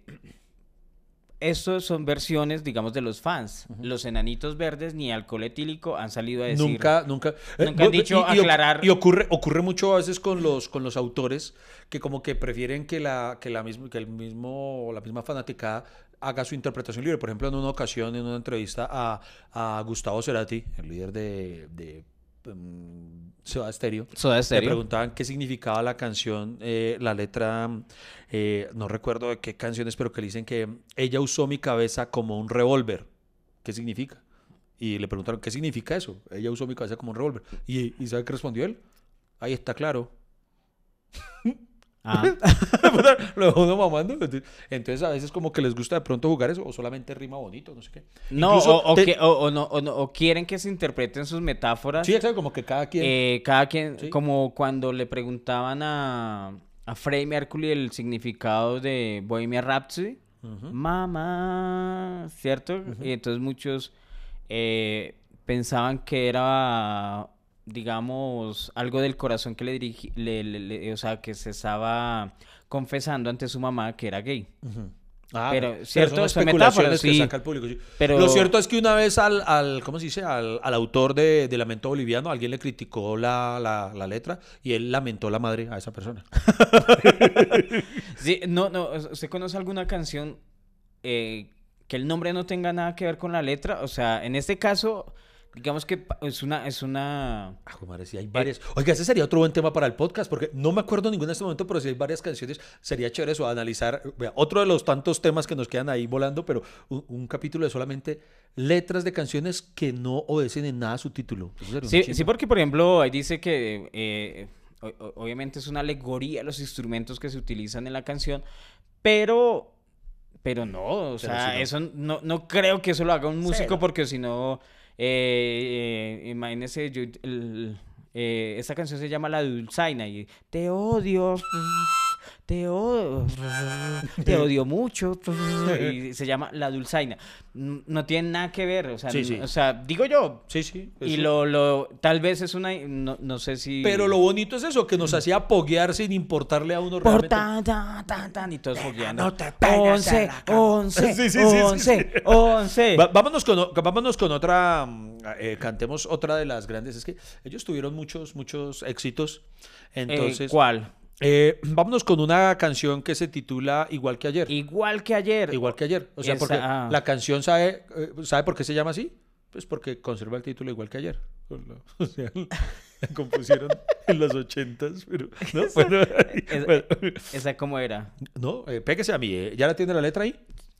estos son versiones, digamos, de los fans. Los enanitos verdes ni alcohol etílico han salido a decir. Nunca, nunca. Nunca han dicho y- y oc- aclarar- Y ocurre, ocurre mucho a veces con los, con los autores que como que prefieren que la, que la misma, que el mismo, la misma fanaticada haga su interpretación libre. Por ejemplo, en una ocasión, en una entrevista a, a Gustavo Cerati, el líder de, de Soda Stereo, Soda le Stereo. preguntaban qué significaba la canción, eh, la letra, eh, no recuerdo de qué canciones, pero que le dicen que ella usó mi cabeza como un revólver. ¿Qué significa? Y le preguntaron, ¿qué significa eso? Ella usó mi cabeza como un revólver. ¿Y, ¿Y sabe qué respondió él? Ahí está claro. Ah, Lo dejó uno mamando. Entonces a veces como que les gusta de pronto jugar eso o solamente rima bonito, no sé qué. No, o, o te- que- o- o no, o no- o quieren que se interpreten sus metáforas. Sí, exacto, como que cada quien... Eh, cada quien, Sí. como cuando le preguntaban a, a Freddie Mercury el significado de Bohemian Rhapsody, Ujú. mamá, ¿cierto? Y entonces muchos eh, pensaban que era, digamos, algo del corazón que le dirigí, le- le- le- o sea, que se estaba confesando ante su mamá que era gay. Ujú. Ah, Pero, cierto, son son especulaciones que saca el público. sí. Pero- Lo cierto es que una vez al, al ¿cómo se dice? Al, al autor de, de Lamento Boliviano, alguien le criticó la, la, la letra y él lamentó la madre a esa persona. Sí, no, no, ¿usted conoce alguna canción eh, que el nombre no tenga nada que ver con la letra? O sea, en este caso, digamos que es una, es una... Ah, madre, sí hay varias. Oiga, ese sería otro buen tema para el podcast, porque no me acuerdo ninguna en este momento, pero si hay varias canciones, sería chévere eso, analizar. Vea, otro de los tantos temas que nos quedan ahí volando, pero un, un capítulo de solamente letras de canciones que no obedecen en nada a su título. Sí, sí, porque por ejemplo, ahí dice que eh, obviamente es una alegoría los instrumentos que se utilizan en la canción, pero... Pero no, o Pero sea, no. eso no, no creo que eso lo haga un músico porque si no, eh, eh, imagínese, yo, el- eh, esta canción se llama La Dulzaina y te odio, te odio, te odio mucho. Y se llama La Dulzaina. No tiene nada que ver, o sea, Sí, sí. o sea digo yo. Sí, sí. Y eso. lo, lo, tal vez es una, no, no sé si... Pero lo bonito es eso, que nos hacía poguear sin importarle a uno Por realmente. tan, tan, tan, tan, y todos fogueando. no te pegues en Once, once, Sí, sí, once, once. Va- vámonos, con, vámonos con otra, mm, eh, cantemos otra de las grandes. Es que ellos tuvieron muchos, muchos éxitos. Eh, Entonces, ¿Cuál? Eh, vámonos con una canción que se titula Igual que ayer. Igual que ayer. Igual que ayer. O sea, Esa- porque ah. la canción sabe, eh, ¿sabe por qué se llama así? Pues porque conserva el título igual que ayer. O sea, la compusieron en los ochentas, pero no, bueno, Es- bueno. ¿Esa cómo era? no, eh, pégese a mí. eh. ¿Ya la tiene la letra ahí?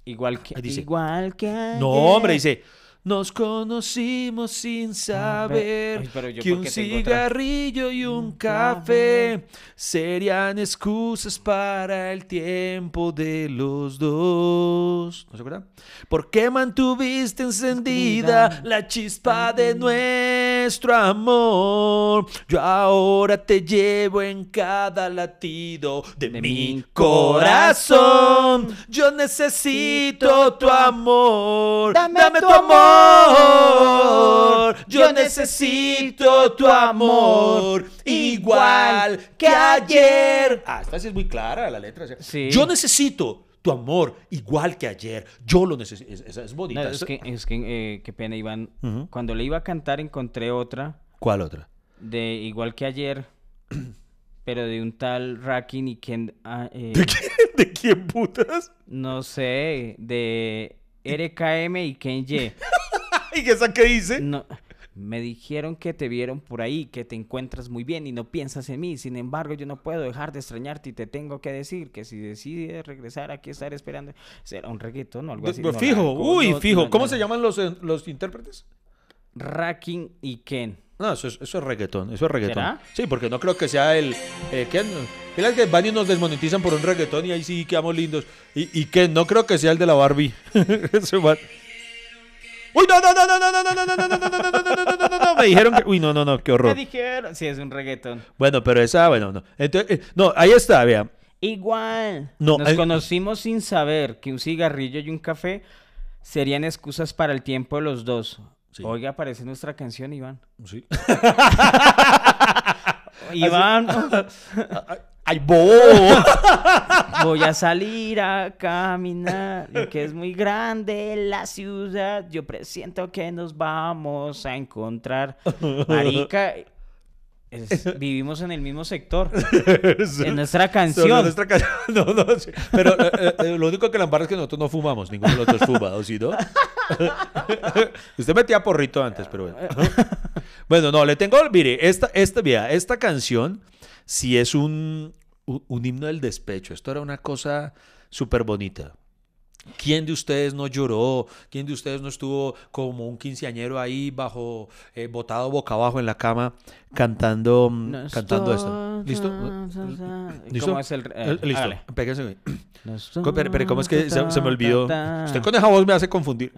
Igual que, Ahí dice. igual que ayer. No, hombre, dice. Nos conocimos sin saber Ay, pero yo que un cigarrillo y un café serían excusas para el tiempo de los dos. ¿No se acuerdan? ¿Por qué mantuviste encendida la chispa de nuestro amor? Yo ahora te llevo en cada latido de, De mi corazón. Yo necesito tu amor. Dame Dame, tu amor. Yo necesito tu amor. Igual que ayer. Ah, esta sí es muy clara la letra. Sí. Yo necesito tu amor igual que ayer. Yo lo necesito. Es- Esa es No, bonita. es Esa- que, es que eh, qué pena, Iván. Cuando le iba a cantar encontré otra ¿Cuál otra? de igual que ayer, pero de un tal Rakin y Ken, ah, eh, ¿De quién, ¿De quién putas? no sé, de RKM y Ken Y. ¿Y esa qué dice? No, me dijeron que te vieron por ahí, que te encuentras muy bien y no piensas en mí. Sin embargo, yo no puedo dejar de extrañarte y te tengo que decir que si decides regresar aquí estar esperando, será un reggaetón o algo así. No, fijo, uy, no, fijo. ¿Cómo se llaman los, eh, los intérpretes? Rakin y Ken. No, eso es, eso es reggaetón, eso es reggaetón. ¿Será? Sí, porque no creo que sea el... Eh. ¿Qué que van y nos desmonetizan por un reggaetón y ahí sí quedamos lindos? Y, y que no creo que sea el de la Barbie. Ese Uy, no, no, no, no, no, no, no, no, no, no, no, no, no, no, no, no, no, no, no, me dijeron que... Uy, no, no, no, qué Me horror. dijeron, sí, es un reggaetón. Bueno, pero esa, bueno, no. Entonces, eh, no, ahí está, vea. Igual. No, Nos hay- conocimos sin saber que un cigarrillo y un café serían excusas para el tiempo de los dos. Sí. Oiga, aparece nuestra canción, Iván. Sí. Iván, ¡Ay, bobo! voy a salir a caminar, que es muy grande la ciudad. Yo presiento que nos vamos a encontrar. Marica, es- vivimos en el mismo sector. En nuestra canción. nuestra canción. No, no, sí. Pero eh, eh, lo único que la embarra es que nosotros no fumamos. Ninguno de nosotros fuma, ¿o sí, no? Usted metía porrito antes, pero bueno. Bueno, no, le tengo... Mire, esta, esta, mira, esta canción sí es un, un, himno del despecho. Esto era una cosa súper bonita. ¿Quién de ustedes no lloró? ¿Quién de ustedes no estuvo como un quinceañero ahí bajo, eh, botado boca abajo en la cama cantando, mm, cantando esto? ¿Listo? ¿Listo? ¿Cómo es el...? eh, Listo, péguense, Pero, pero ¿cómo es que se, se me olvidó? Usted con esa voz me hace confundir.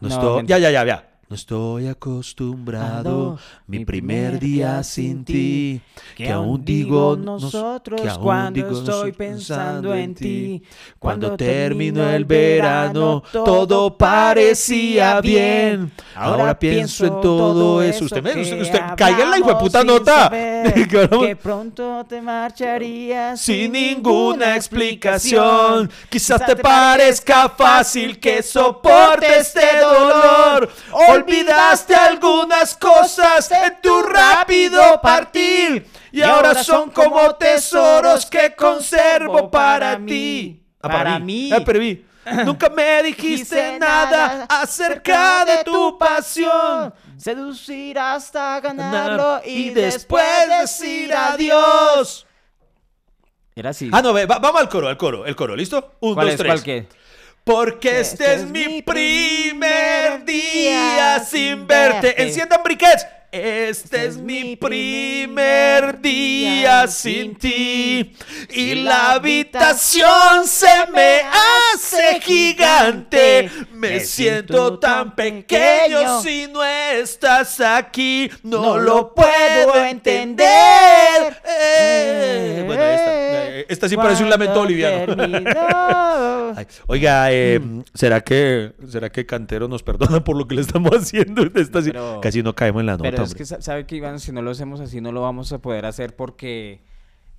No ya, ya, ya, ya. No estoy acostumbrado mi primer día sin ti. Que aún digo nos- nosotros que aún cuando digo estoy pensando en ti. Cuando terminó el verano todo parecía bien. Ahora pienso en todo eso. Usted me, usted, usted caiga en la hijueputa nota. Que pronto te marcharías sin ninguna explicación. Quizás te parezca fácil que soporte este dolor. Olvidaste algunas cosas en tu rápido partir. Y ahora son como tesoros que conservo para ti. Ah, Para mí. Ah, para mí. Nunca me dijiste nada acerca de tu pasión. Seducir hasta ganarlo y, Y después decir adiós. Era así. Ah, no, ve, va- vamos al coro, al coro, el coro, ¿listo? Un, ¿Cuál dos, es? tres. ¿Cuál qué? Porque este es mi primer día sin verte. Enciendan briquets. Este es mi primer día sin ti y la habitación se me hace gigante. Me siento tan pequeño si no estás aquí. No lo puedo entender. Eh, bueno, esta, eh, esta sí parece un lamento boliviano. Ay, oiga, eh, ¿será que será que Cantero nos perdona por lo que le estamos haciendo? Esta sí- Pero- casi no caemos en la nota. Pero es que sa- sabe que Iván, si no lo hacemos así, no lo vamos a poder hacer porque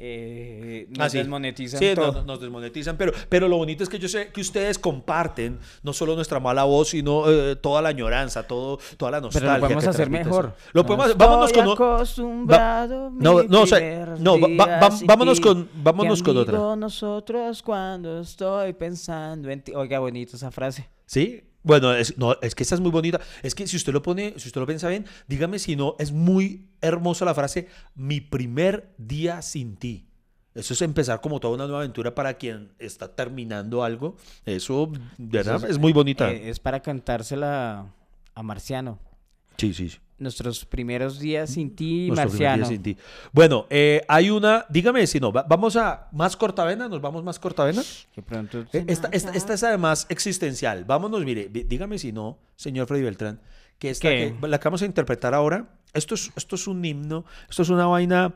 eh, nos Ah, sí. desmonetizan Sí, todo. no- no- nos desmonetizan, pero, pero lo bonito es que yo sé que ustedes comparten no solo nuestra mala voz, sino eh, toda la añoranza, todo, toda la Pero nostalgia. lo podemos hacer mejor. Lo podemos No vámonos con... acostumbrado, no, mi no, o sea, no, va- va- va- vámonos ti. con- vámonos ¿Qué con otra. nosotros cuando estoy pensando en ti. Oiga, bonito esa frase. ¿Sí? Bueno, es, no, es que esta es muy bonita. Es que si usted lo pone, si usted lo piensa bien, dígame si no, es muy hermosa la frase, mi primer día sin ti. Eso es empezar como toda una nueva aventura para quien está terminando algo. Eso, de verdad, es, muy bonita. Eh, es para cantársela a Marciano. Sí, sí. sí. Nuestros primeros días sin ti, Nuestro primer día Marciano. sin ti. Bueno, eh, hay una, dígame si no, va- vamos a más cortavena, nos vamos más cortavena. Que pronto Eh, Esta, esta- esta es además existencial. Vámonos, mire, dígame si no, señor Freddy Beltrán, que esta que la que vamos a interpretar ahora, esto es, esto es un himno, esto es una vaina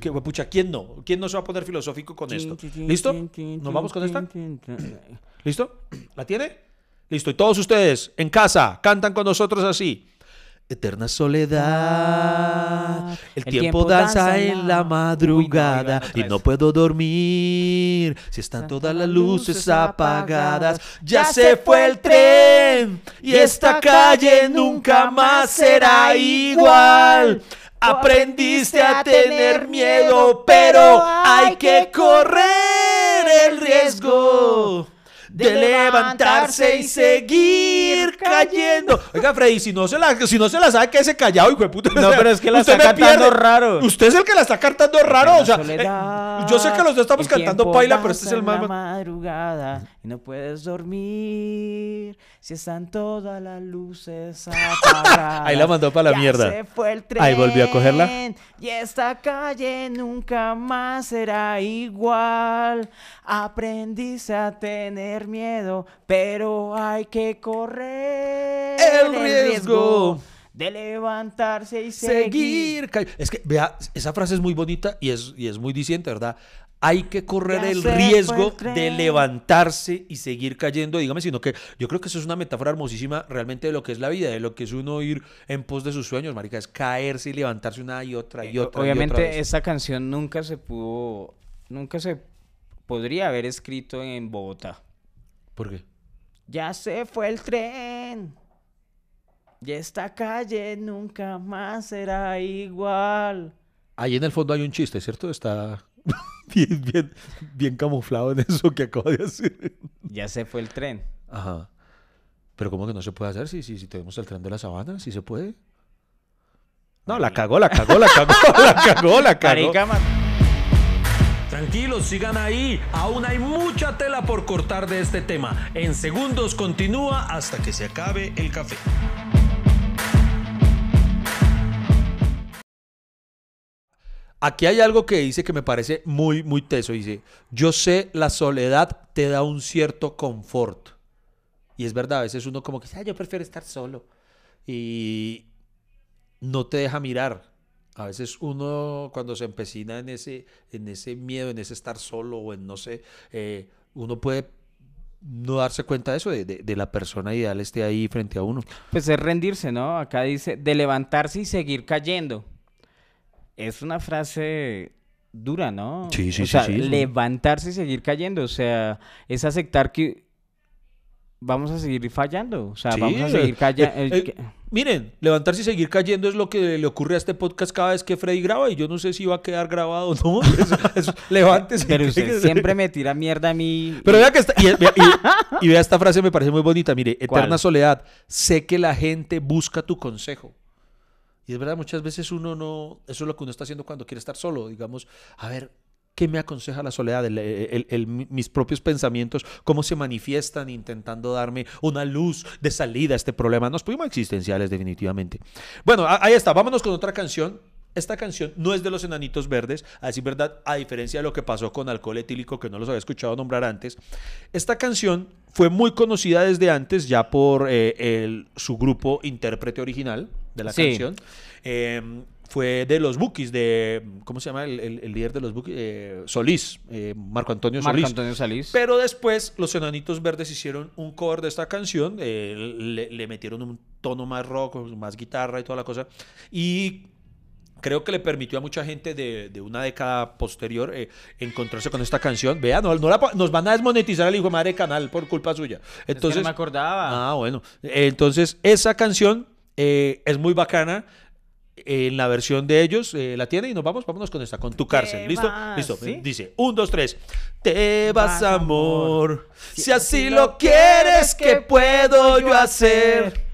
que, pucha, ¿quién no? ¿Quién no se va a poner filosófico con esto? ¿Listo? ¿Nos vamos con esta? ¿Listo? ¿La tiene? Listo. Y todos ustedes en casa cantan con nosotros así. Eterna soledad, el, tiempo, danza en la madrugada Uy, no, y no vez. puedo dormir si están todas las luces apagadas. Ya se fue el tren y esta calle nunca más será igual. Aprendiste a tener miedo, pero hay que correr el riesgo de levantarse y seguir cayendo. Oiga, Freddy, si no se la, si no se la sabe, que ese callado, hijo de puta. No, O sea, pero es que la está cantando raro. Usted es el que la está cantando raro. O sea, eh, yo sé que los dos estamos cantando paila, pero este es el más. madrugada no puedes dormir si están todas las luces apagadas. Ahí la mandó pa' la Ya mierda. se fue el tren Ahí volvió a cogerla. Y esta calle nunca más será igual. Aprendiste a tener miedo, pero hay que correr El riesgo de levantarse y seguir. Seguir. Es que, vea, esa frase es muy bonita y es, y es muy diciente, ¿verdad? Hay que correr Ya el riesgo el de levantarse y seguir cayendo. Dígame, sino que yo creo que eso es una metáfora hermosísima realmente de lo que es la vida, de lo que es uno ir en pos de sus sueños, marica. Es caerse y levantarse una y otra y Eh, otra. y Obviamente otra esta canción nunca se pudo, nunca se podría haber escrito en Bogotá. ¿Por qué? Ya se fue el tren. Y esta calle nunca más será igual. Ahí en el fondo hay un chiste, ¿cierto? Está bien, bien, bien camuflado en eso que acabo de hacer. Ya se fue el tren. Ajá. Pero ¿cómo que no se puede hacer si, si, si tenemos el tren de la sabana? ¿Sí se puede? No, la cagó, la cagó, la cagó, la cagó, la cagó. Tranquilos, sigan ahí. Aún hay mucha tela por cortar de este tema. En segundos continúa hasta que se acabe el café. Aquí hay algo que dice que me parece muy, muy teso. Dice, yo sé, la soledad te da un cierto confort. Y es verdad, a veces uno como que, ah, yo prefiero estar solo. Y no te deja mirar. A veces uno cuando se empecina en ese, en ese miedo, en ese estar solo o en no sé, eh, uno puede no darse cuenta de eso, de, de- de la persona ideal esté ahí frente a uno. Pues es rendirse, ¿no? Acá dice de levantarse y seguir cayendo. Es una frase dura, ¿no? Sí, sí, o sí, sea, sí, levantarse y seguir cayendo. O sea, es aceptar que vamos a seguir fallando. O sea, Sí, vamos a seguir callando. eh, eh, miren, levantarse y seguir cayendo es lo que le ocurre a este podcast cada vez que Freddy graba y yo no sé si va a quedar grabado o no. Es- es- levántese. Pero usted siempre me tira mierda a mí. Pero vea que esta, y, vea- y- y vea esta frase me parece muy bonita. Mire, eterna ¿Cuál? soledad. Sé que la gente busca tu consejo. Y es verdad, muchas veces uno no. Eso es lo que uno está haciendo cuando quiere estar solo. Digamos, a ver, ¿Qué me aconseja la soledad? El- el- el- mis propios pensamientos, cómo se manifiestan intentando darme una luz de salida a este problema. Nos fuimos existenciales definitivamente. Bueno, ahí está. Vámonos con otra canción. Esta canción no es de los enanitos verdes, a decir verdad, a diferencia de lo que pasó con alcohol etílico, que no los había escuchado nombrar antes. Esta canción fue muy conocida desde antes, ya por eh, su grupo intérprete original de la Sí. canción. Eh, fue de los Bookies, de. ¿Cómo se llama el, el- el líder de los Bookies? Eh, Solís, eh, Marco Antonio Marco Solís. Antonio Salís. Pero después los Enanitos Verdes hicieron un cover de esta canción, eh, le, le metieron un tono más rock, más guitarra y toda la cosa. Y creo que le permitió a mucha gente de, de una década posterior encontrarse con esta canción. Vean, no, no la nos van a desmonetizar al hijo de madre canal por culpa suya. Entonces, no me acordaba. Ah, bueno. Entonces, esa canción eh, es muy bacana. En la versión de ellos eh, la tiene y nos vamos, vámonos con esta, con tu cárcel. ¿Listo? vas, Listo. ¿sí? Dice, un, dos, tres. Te vas, Vas, amor. Si Si así lo quieres, ¿qué puedo yo hacer?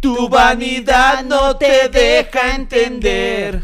Tu vanidad no te deja entender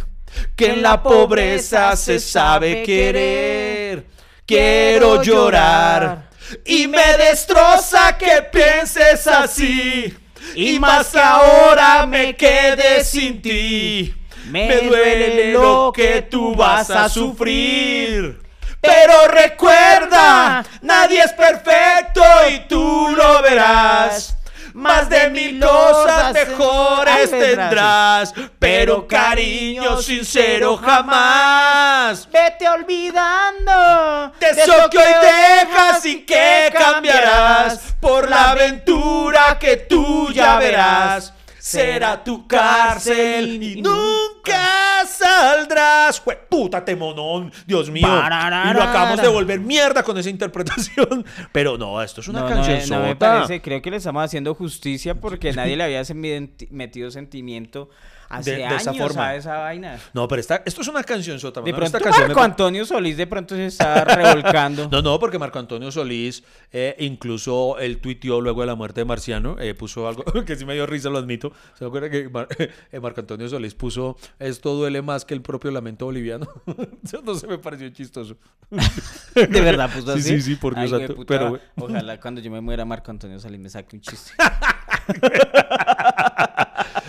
que en la pobreza se sabe querer. Quiero llorar y me destroza que pienses así. Y más ahora me quedé sin ti. Me duele lo que tú vas a sufrir. Pero recuerda, nadie es perfecto y tú lo verás. Más de mil cosas mejores tendrás, pero cariño sincero jamás. Vete olvidando De eso que hoy dejas y que cambiarás por la aventura que tú ya verás. Será tu cárcel y nunca saldrás. Puta temonón, Dios mío. Y lo acabamos de volver mierda con esa interpretación. Pero no, esto es una no, canción no me parece, creo que le estamos haciendo justicia porque nadie le había metido sentimiento hace De- de años esa forma. a esa vaina. No, pero esta, esto es una canción sota. De pronto Esta canción me Marco Antonio Solís de pronto se está revolcando. No, no, porque Marco Antonio Solís, eh, incluso él tuiteó luego de la muerte de Marciano, eh, puso algo que sí me dio risa, lo admito. ¿Se acuerda que Mar- eh, Marco Antonio Solís puso esto duele más que el propio lamento boliviano? Eso no se me pareció chistoso. De verdad, puso Sí, así. sí, sí, por Dios Ay, santo, hueputa, pero. Ojalá cuando yo me muera Marco Antonio Solís me saque un chiste.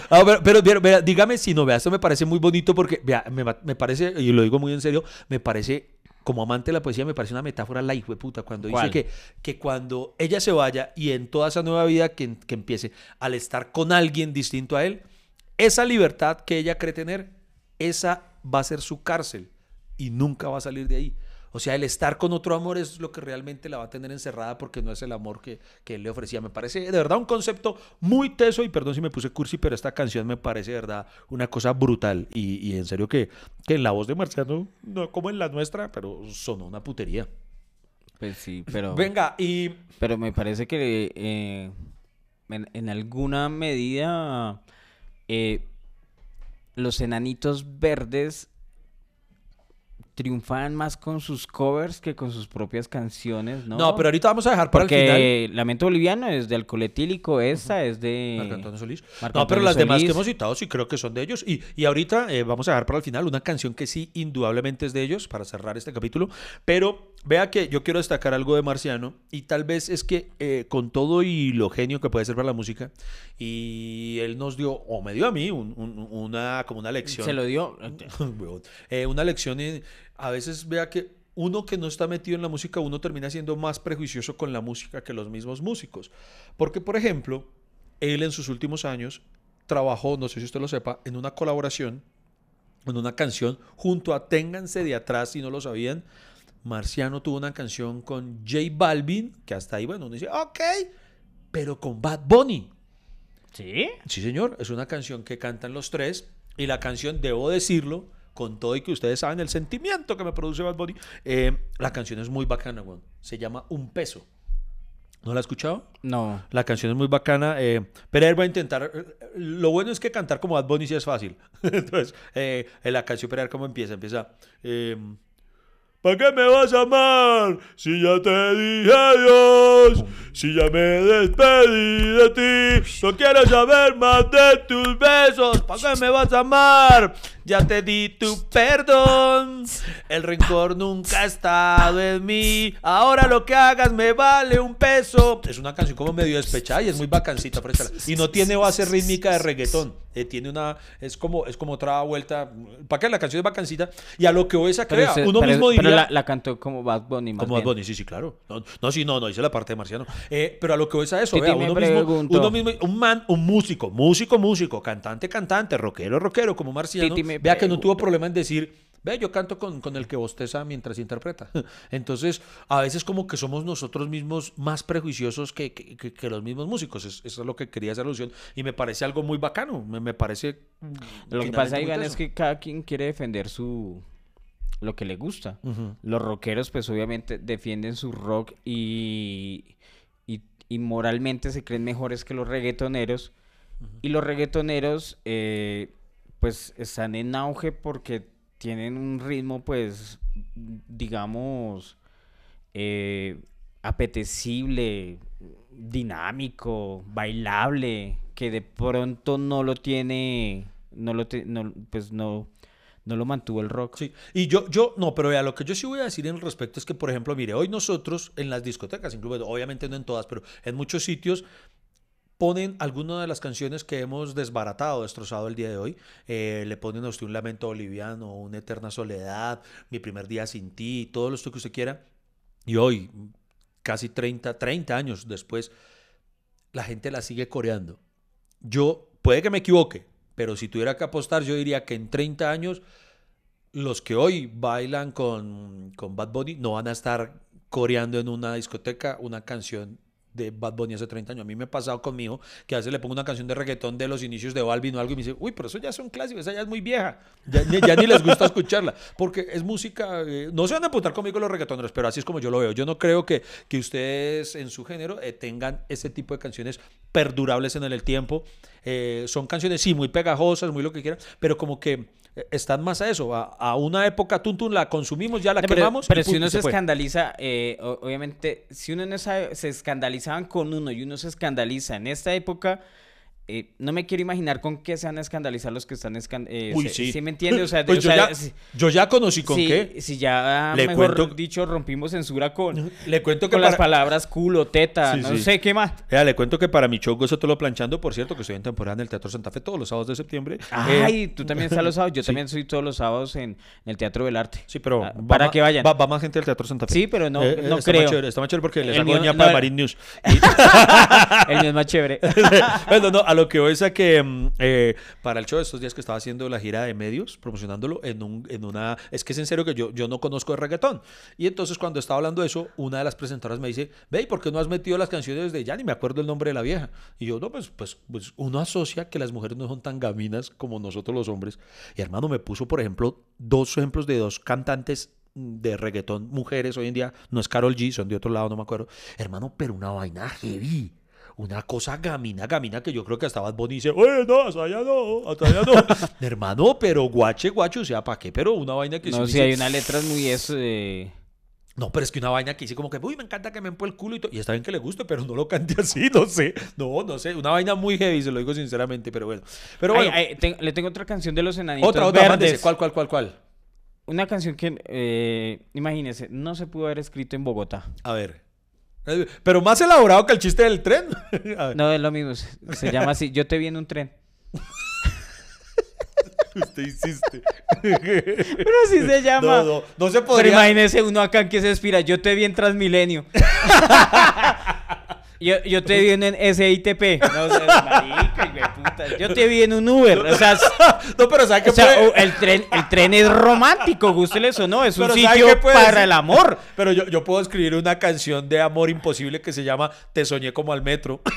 Ah, pero, pero, vea, vea, dígame si no, vea, esto me parece muy bonito porque, vea, me, me parece, y lo digo muy en serio, me parece, como amante de la poesía, me parece una metáfora la hijo de puta, cuando ¿Cuál? dice que, que cuando ella se vaya y en toda esa nueva vida que, que empiece, al estar con alguien distinto a él, esa libertad que ella cree tener, esa va a ser su cárcel y nunca va a salir de ahí. O sea, el estar con otro amor es lo que realmente la va a tener encerrada porque no es el amor que, que él le ofrecía. Me parece de verdad un concepto muy teso y perdón si me puse cursi, pero esta canción me parece de verdad una cosa brutal y, y en serio que, que en la voz de Marciano, no como en la nuestra, pero sonó una putería. Pues sí, pero... Venga, y Pero me parece que eh, en, en alguna medida eh, los enanitos verdes triunfaban más con sus covers que con sus propias canciones, ¿no? no, pero ahorita vamos a dejar para el final. Porque Lamento Boliviano es de Alcohol Etílico, esta es de... Marco Antonio Solís. Marco no, pero las demás que hemos citado sí creo que son de ellos. Y, y ahorita eh, vamos a dejar para el final una canción que sí, indudablemente es de ellos, para cerrar este capítulo. Pero vea que yo quiero destacar algo de Marciano. Y tal vez es que eh, con todo y lo genio que puede ser para la música, y él nos dio, o me dio a mí, un- un- una, como una lección. Se lo dio... Eh, una lección en- a veces vea que uno que no está metido en la música, uno termina siendo más prejuicioso con la música que los mismos músicos. Porque, por ejemplo, él en sus últimos años trabajó, no sé si usted lo sepa, en una colaboración, en una canción, junto a Ténganse de atrás, si no lo sabían. Marciano tuvo una canción con J Balvin, que hasta ahí, bueno, uno dice, ok, pero con Bad Bunny. ¿Sí? Sí, señor, es una canción que cantan los tres y la canción, debo decirlo, con todo y que ustedes saben el sentimiento que me produce Bad Bunny, eh, la canción es muy bacana, weón. Se llama Un Peso. ¿No la ha escuchado? No. La canción es muy bacana, eh, pero él va a intentar. eh, Lo bueno es que cantar como Bad Bunny sí es fácil. Entonces, eh, en la canción, pero a ver cómo empieza. Empieza. Eh, ¿Para qué me vas a amar? Si ya te dije adiós, si ya me despedí de ti, no quiero saber más de tus besos. ¿Para qué me vas a amar? Ya te di tu perdón. El rencor nunca ha estado en mí. Ahora lo que hagas me vale un peso. Es una canción como medio despechada y es muy bacancita. Y no tiene base rítmica de reggaetón. Eh, tiene una. Es como, es como otra vuelta. ¿Para qué? La canción es bacancita. Y a lo que hoy esa crea, uno pero- mismo diría. pero la, la cantó como Bad Bunny más Como Bad. Bunny, sí, sí, claro. No, no, sí, no, no, hice la parte de Marciano. Eh, pero a lo que voy es a eso, vea, uno mismo, uno mismo, un man, un músico, músico, músico, cantante, cantante, rockero, rockero, como Marciano, Titi me vea que no tuvo problema en decir, ve, yo canto con, con el que bosteza mientras interpreta. Entonces, a veces como que somos nosotros mismos más prejuiciosos que, que- que- que los mismos músicos. Es- eso es lo que quería hacer alusión. Y me parece algo muy bacano. Me, me parece... Lo que pasa, Iván, es que cada quien quiere defender su lo que le gusta. Los rockeros, pues obviamente defienden su rock y, y, y moralmente se creen mejores que los reggaetoneros. Y los reggaetoneros, eh, pues están en auge porque tienen un ritmo, pues, digamos, eh, apetecible, dinámico, bailable, que de pronto no lo tiene, no lo, te- no, pues no, no lo mantuvo el rock. Sí, y yo, yo, no, pero vea, lo que yo sí voy a decir en respecto es que, por ejemplo, mire, hoy nosotros en las discotecas, incluso, obviamente no en todas, pero en muchos sitios ponen algunas de las canciones que hemos desbaratado, destrozado el día de hoy. Eh, le ponen a usted un lamento boliviano, una eterna soledad, mi primer día sin ti, todo lo que usted quiera. Y hoy, casi 30, 30 años después, la gente la sigue coreando. Yo, puede que me equivoque, pero si tuviera que apostar, yo diría que en 30 años los que hoy bailan con, con Bad Bunny no van a estar coreando en una discoteca una canción de Bad Bunny hace 30 años. A mí me ha pasado conmigo que a veces le pongo una canción de reggaetón de los inicios de Balvin o algo y me dice, uy, pero eso ya es un clásico, esa ya es muy vieja. Ya, ni- les gusta escucharla. Porque es música, eh, no se van a apuntar conmigo los reggaetoneros, pero así es como yo lo veo. Yo no creo que, que ustedes en su género eh, tengan ese tipo de canciones perdurables en el tiempo. Eh, son canciones, sí, muy pegajosas, muy lo que quieran, pero como que están más a eso, a, a una época tuntun, la consumimos, ya la pero, quemamos. pero si uno se, escandaliza, eh, obviamente, si uno no sabe, se escandalizaban con uno y uno se escandaliza en esta época, eh, no me quiero imaginar con qué se van a escandalizar los que están escandalizados. Uy, sí. me entiende? O sea, de- Pues o yo, sea, ya, si, yo ya conocí con si- qué. si ya, Le mejor cuento- dicho, rompimos censura con, Le cuento que con las para, palabras culo, teta, Sí, no sí. sé qué más. Vea, le cuento que para mi show Gozo Todo lo planchando, por cierto, que estoy en temporada en el Teatro Santa Fe todos los sábados de septiembre. Eh, Ay, tú también estás los sábados. Yo sí. también soy todos los sábados en, en el Teatro del Arte. Sí, pero Ah, para que vayan. Va, va más gente al Teatro Santa Fe. Sí, pero no- Eh, no está creo. Más chévere, está más chévere porque les hago mío- ña no, para Marín News. el mío es más chévere. bueno, no, a lo que voy es que mm, eh, para el show de estos días que estaba haciendo la gira de medios, promocionándolo en, un, en una... Es que es en serio que yo, yo no conozco de reggaetón. Y entonces cuando estaba hablando de eso, una de las presentadoras me dice, ve, ¿y por qué no has metido las canciones de... Ya ni me acuerdo el nombre de la vieja. Y yo, no, pues, pues, pues uno asocia que las mujeres no son tan gaminas como nosotros los hombres. Y hermano, me puso, por ejemplo, dos ejemplos de dos cantantes mm, de reggaetón mujeres hoy en día, no es Carol G, son de otro lado, no me acuerdo. Hermano, pero una vaina heavy. Una cosa gamina, gamina, que yo creo que hasta Bad Bunny dice, oye, no, hasta allá no, hasta allá no. Hermano, pero guache, guache, o sea, ¿para qué? Pero una vaina que No, dice, hay unas letras muy eso de... No, pero es que una vaina que dice como que, uy, me encanta que me empo el culo y todo. Y está bien que le guste, pero no lo cante así, no sé. No, no sé. Una vaina muy heavy, se lo digo sinceramente, pero bueno. Pero bueno, ay, le tengo otra canción de los enanitos otra, otra, verdes. ¿Cuál, cuál, cuál, cuál? Una canción que, eh, imagínese, no se pudo haber escrito en Bogotá. A ver. Pero más elaborado que el chiste del tren. No, es lo mismo, se, llama así, Yo te vi en un tren. Usted insiste. Pero así se llama. No, no, no se Pero podría. imagínese uno acá que se expira, yo te vi en Transmilenio. Yo, yo te vi en en SITP. No, o sea, marica, puta. Yo te vi en un Uber. O sea, No, pero ¿sabe qué o sea, puede? o- el, tren, el tren es romántico, gústeles o no. Es un Pero ¿sabe sitio para decir? el amor. Pero yo, yo puedo escribir una canción de amor imposible que se llama Te soñé como al metro.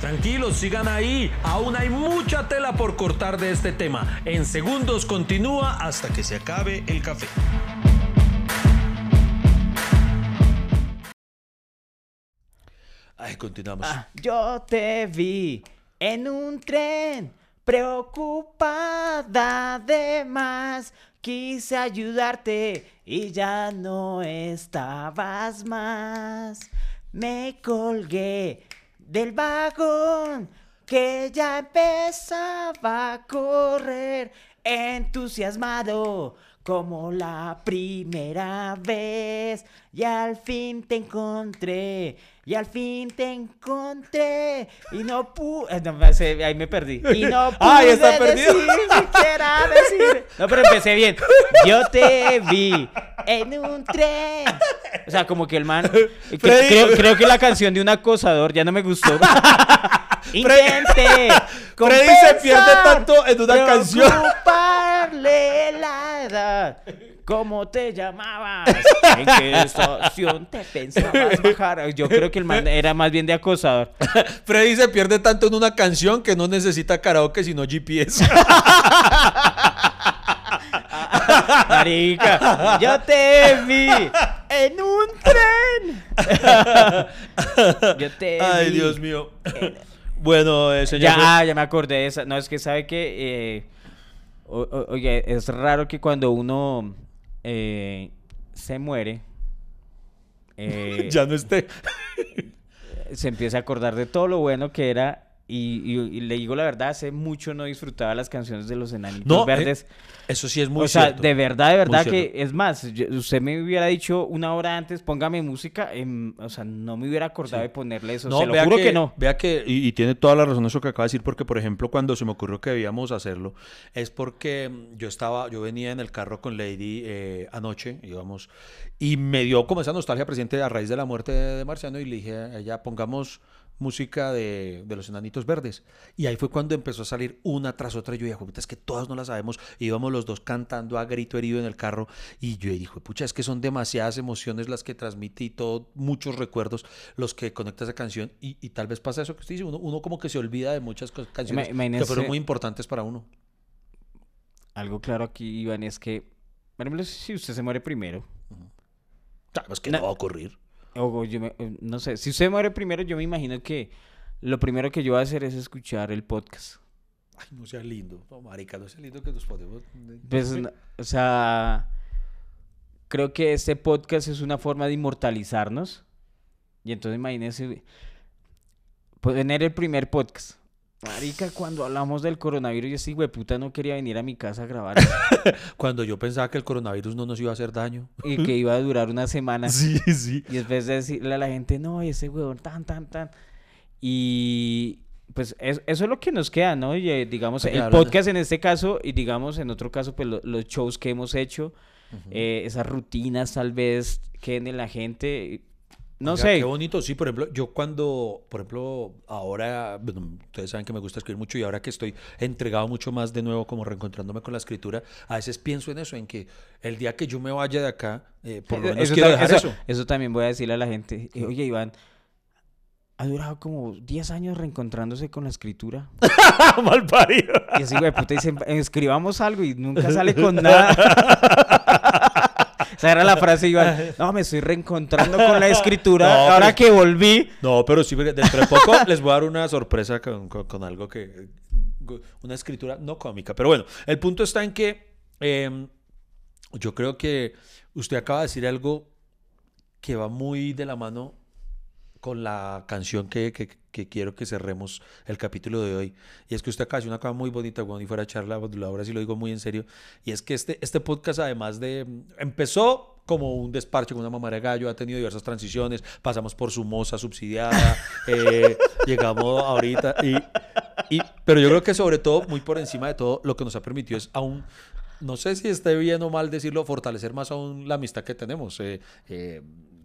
Tranquilos, sigan ahí. Aún hay mucha tela por cortar de este tema. En segundos continúa hasta que se acabe el café. Ay, continuamos. Ah, yo te vi en un tren, preocupada de más. Quise ayudarte y ya no estabas más. Me colgué del vagón que ya empezaba a correr entusiasmado como la primera vez. Y al fin te encontré, y al fin te encontré. Y no pude. ahí me perdí. Y no pude ¡Ay, está perdido! decir, siquiera decir. No, pero empecé bien. Yo te vi en un tren. O sea, como que el man. que- creo, creo que la canción de un acosador ya no me gustó. Intenté. Freddy se pierde tanto en una canción. La edad. ¿Cómo te llamabas? ¿En qué estación te pensabas bajar? Yo creo que el man era más bien de acosador. Freddy se pierde tanto en una canción que no necesita karaoke sino GPS. Marica, yo te vi en un tren. Yo te Ay, vi. Dios mío. Bueno, eh, señor. Ya, ya me acordé de esa. No, es que sabe que, eh, oye, es raro que cuando uno eh, se muere, eh, Ya no esté. se empieza a acordar de todo lo bueno que era. Y, y- y le digo la verdad, hace mucho no disfrutaba las canciones de los enanitos No, eh, verdes. Eso sí es muy o sea, cierto. de verdad, de verdad que cierto. es más, yo- usted me hubiera dicho una hora antes, póngame música, em, o sea, no me hubiera acordado de ponerle eso, se lo juro que, no. Vea que, y, y tiene toda la razón eso que acaba de decir, porque por ejemplo, cuando se me ocurrió que debíamos hacerlo, es porque mm, yo estaba, yo venía en el carro con Lady eh, anoche, íbamos, y me dio como esa nostalgia presente a raíz de la muerte de, de Marciano, y le dije a ella, pongamos música de, de los enanitos verdes. Y ahí fue cuando empezó a salir una tras otra. Y yo dije, puta, es que todas no las sabemos. Íbamos los dos cantando a grito herido en el carro. Y yo dije, pucha, es que son demasiadas emociones las que transmite y todo, muchos recuerdos los que conecta esa canción. Y, y tal vez pasa eso que usted dice, uno, uno como que se olvida de muchas canciones que fueron muy importantes para uno. Algo claro aquí, Iván, es que, si usted se muere primero, Sabes que Na- no va a ocurrir. O yo me- eh, no sé, si usted muere primero, yo me imagino que lo primero que yo voy a hacer es escuchar el podcast. Ay, no sea lindo. No, marica, no sea lindo que nos podemos... Pues, no- o sea, creo que este podcast es una forma de inmortalizarnos. Y entonces imagínense, pues, tener el primer podcast. Marica, cuando hablamos del coronavirus, yo sí, güey, puta, no quería venir a mi casa a grabar Cuando yo pensaba que el coronavirus no nos iba a hacer daño. y que iba a durar una semana. Sí, sí. Y después de decirle a la gente, no, ese huevón, tan, tan, tan. Y pues es- eso es lo que nos queda, ¿no? Y, eh, digamos, el hablando- podcast en este caso, y digamos, en otro caso, pues lo- los shows que hemos hecho, eh, esas rutinas tal vez queden en la gente. No Oiga, sé. Qué bonito, sí, por ejemplo, yo cuando, por ejemplo, ahora, bueno, ustedes saben que me gusta escribir mucho y ahora que estoy entregado mucho más de nuevo, como reencontrándome con la escritura, a veces pienso en eso, en que el día que yo me vaya de acá, eh, por lo menos eso, quiero dejar eso- eso. eso también voy a decirle a la gente. eh, Oye, Iván, ha durado como 10 años reencontrándose con la escritura. Mal parido. Y así, güey, puta, dicen, escribamos algo y nunca sale con nada. Esa era la frase, Iván. No, me estoy reencontrando con la escritura No, ahora pero- que volví. No, pero sí, dentro de poco les voy a dar una sorpresa con, con- con algo que. Una escritura no cómica. Pero bueno, el punto está en que eh, yo creo que usted acaba de decir algo que va muy de la mano con la canción que, que- que quiero que cerremos el capítulo de hoy. Y es que usted de decir una cosa muy bonita, cuando y fuera charla, ahora sí lo digo muy en serio. Y es que este, este podcast, además de. Empezó como un desparche con una mamá de gallo, ha tenido diversas transiciones. Pasamos por su moza subsidiada, eh, llegamos ahorita. Y, y- pero yo creo que, sobre todo, muy por encima de todo, lo que nos ha permitido es aún no sé si esté bien o mal decirlo, fortalecer más aún la amistad que tenemos. Eh, eh,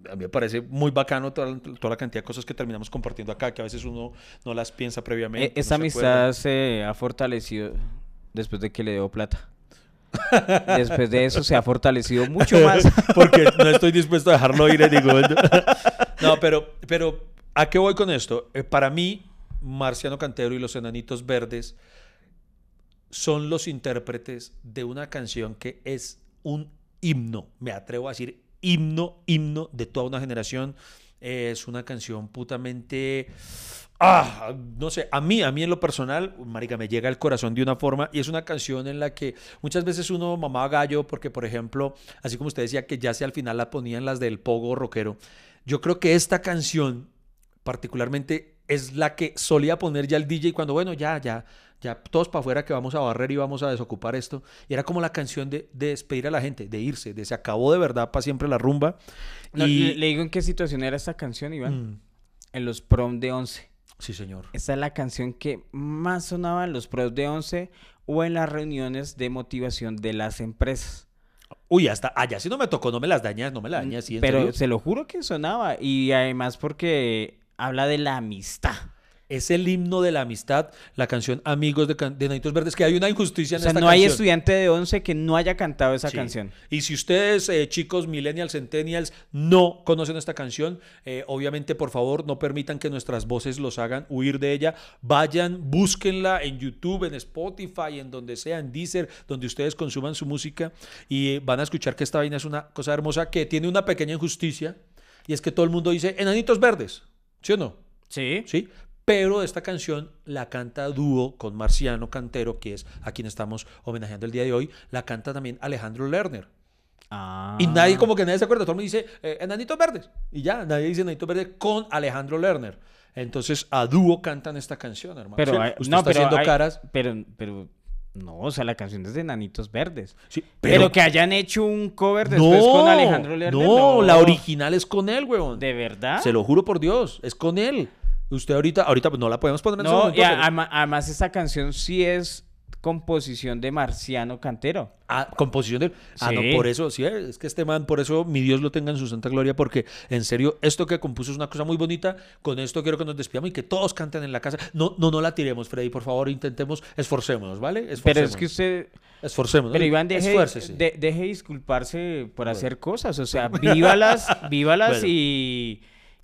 a mí me parece muy bacano toda, toda la cantidad de cosas que terminamos compartiendo acá, que a veces uno no las piensa previamente. Eh, Esa amistad se ha fortalecido después de que le dio plata. Después de eso se ha fortalecido mucho más. Porque no estoy dispuesto a dejarlo ir en ningún. No, pero, pero ¿a qué voy con esto? Eh, para mí, Marciano Cantero y los Enanitos Verdes son los intérpretes de una canción que es un himno, me atrevo a decir himno, himno de toda una generación. Es una canción putamente... Ah, no sé, a mí, a mí en lo personal, marica, me llega al corazón de una forma y es una canción en la que muchas veces uno mamaba gallo porque, por ejemplo, así como usted decía que ya se al final la ponían las del pogo rockero, yo creo que esta canción particularmente es la que solía poner ya el DJ cuando, bueno, ya, ya, ya todos para afuera que vamos a barrer y vamos a desocupar esto. Y era como la canción de, de despedir a la gente, de irse, de se acabó de verdad para siempre la rumba. No, y... le, digo en qué situación era esta canción, Iván. Mm, En los prom de 11. sí, señor. Esta es la canción que más sonaba en los pros de 11 o en las reuniones de motivación de las empresas. Uy, hasta allá si no me tocó, no me las dañas, no me las dañas. ¿sí, en Pero serio? se lo juro que sonaba. Y además porque habla de la amistad. Es el himno de la amistad, la canción Amigos de, Can- de Nanitos Verdes, que hay una injusticia O en sea, esta no hay estudiante de 11 que no haya cantado esa Sí. canción. Y si ustedes, eh, chicos, millennials, centennials, no conocen esta canción, eh, obviamente, por favor, no permitan que nuestras voces los hagan huir de ella. Vayan, búsquenla en YouTube, en Spotify, en donde sea, en Deezer, donde ustedes consuman su música y eh, van a escuchar que esta vaina es una cosa hermosa que tiene una pequeña injusticia y es que todo el mundo dice enanitos verdes, ¿sí o no? Sí. ¿sí? Pero esta canción la canta dúo con Marciano Cantero, que es a quien estamos homenajeando el día de hoy, la canta también Alejandro Lerner. Ah. Y nadie, como que nadie se acuerda, todo el mundo dice eh, Enanitos Verdes. Y ya, nadie dice Enanitos Verdes con Alejandro Lerner. Entonces, a dúo cantan esta canción, hermano. Pero, Sí, hay- usted no, está pero haciendo hay- caras. Pero, pero, no, o sea, la canción es de Nanitos Verdes. Sí, Pero, que hayan hecho un cover después no, con Alejandro Lerner. no, la original es con él, weón. ¿De verdad? Se lo juro por Dios, es con él. Usted ahorita, ahorita pues, no la podemos poner en No, ama- además esta canción sí es composición de Marciano Cantero. Ah, composición del. Ah, no, por eso, sí, es que este man, por eso mi Dios lo tenga en su santa gloria, porque en serio, esto que compuso es una cosa muy bonita. Con esto quiero que nos despidamos y que todos canten en la casa. No, no, no la tiremos, Freddy, por favor, intentemos, esforcémonos, ¿vale? Pero es Esforcémonos. que usted... Esforcémonos. Pero Iván, deje, de- deje disculparse por hacer cosas. O sea, vívalas, vívalas Bueno. y,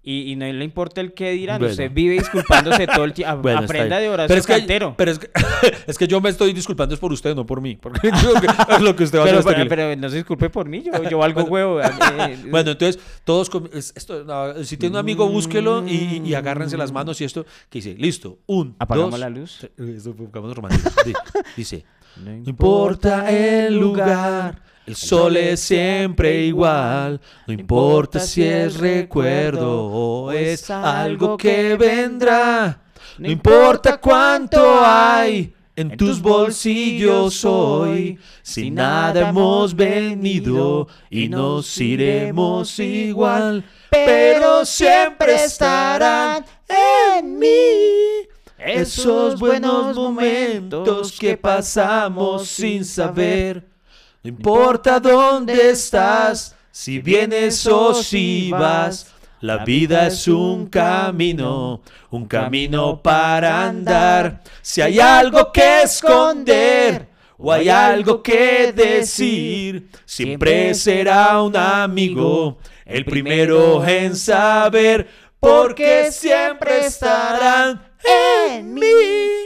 y, y no le importa el qué dirán. Bueno. Usted vive disculpándose todo el tiempo. Bueno, Aprenda de Horacio pero es que, Cantero. Pero es que, es que yo me estoy disculpando es por usted, no por mí. Porque es lo que usted va a Pero, hacer. hasta pero, pero no se disculpe por mí, yo, yo valgo huevo. eh, Bueno, entonces, todos, esto, no, si tiene un amigo, búsquelo y, y agárrense las manos y esto, que dice, listo, un, ¿Apagamos dos, la luz? pongamos romántico. Di- Dice, no importa el lugar, el sol es siempre igual, no importa si es recuerdo o es algo que vendrá, no importa cuánto hay. En tus bolsillos hoy, si nada hemos venido y nos iremos igual, pero siempre estarán en mí esos buenos momentos que pasamos sin saber. No importa dónde estás, si vienes o si vas. La vida es un camino, un camino para andar. Si hay algo que esconder o hay algo que decir, siempre será un amigo, el primero en saber, porque siempre estarán en mí.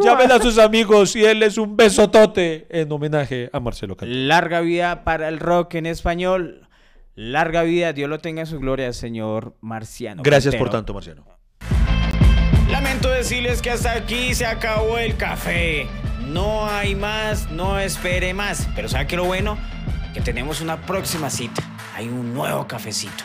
Llamen a sus amigos y él es un besotote en homenaje a Marcelo Cantero. Larga vida para el rock en español. Larga vida, Dios lo tenga en su gloria, señor Marciano. Gracias por tanto, Marciano. Lamento decirles que hasta aquí se acabó el café. No hay más, no espere más. Pero ¿sabe qué lo bueno? Que tenemos una próxima cita. Hay un nuevo cafecito.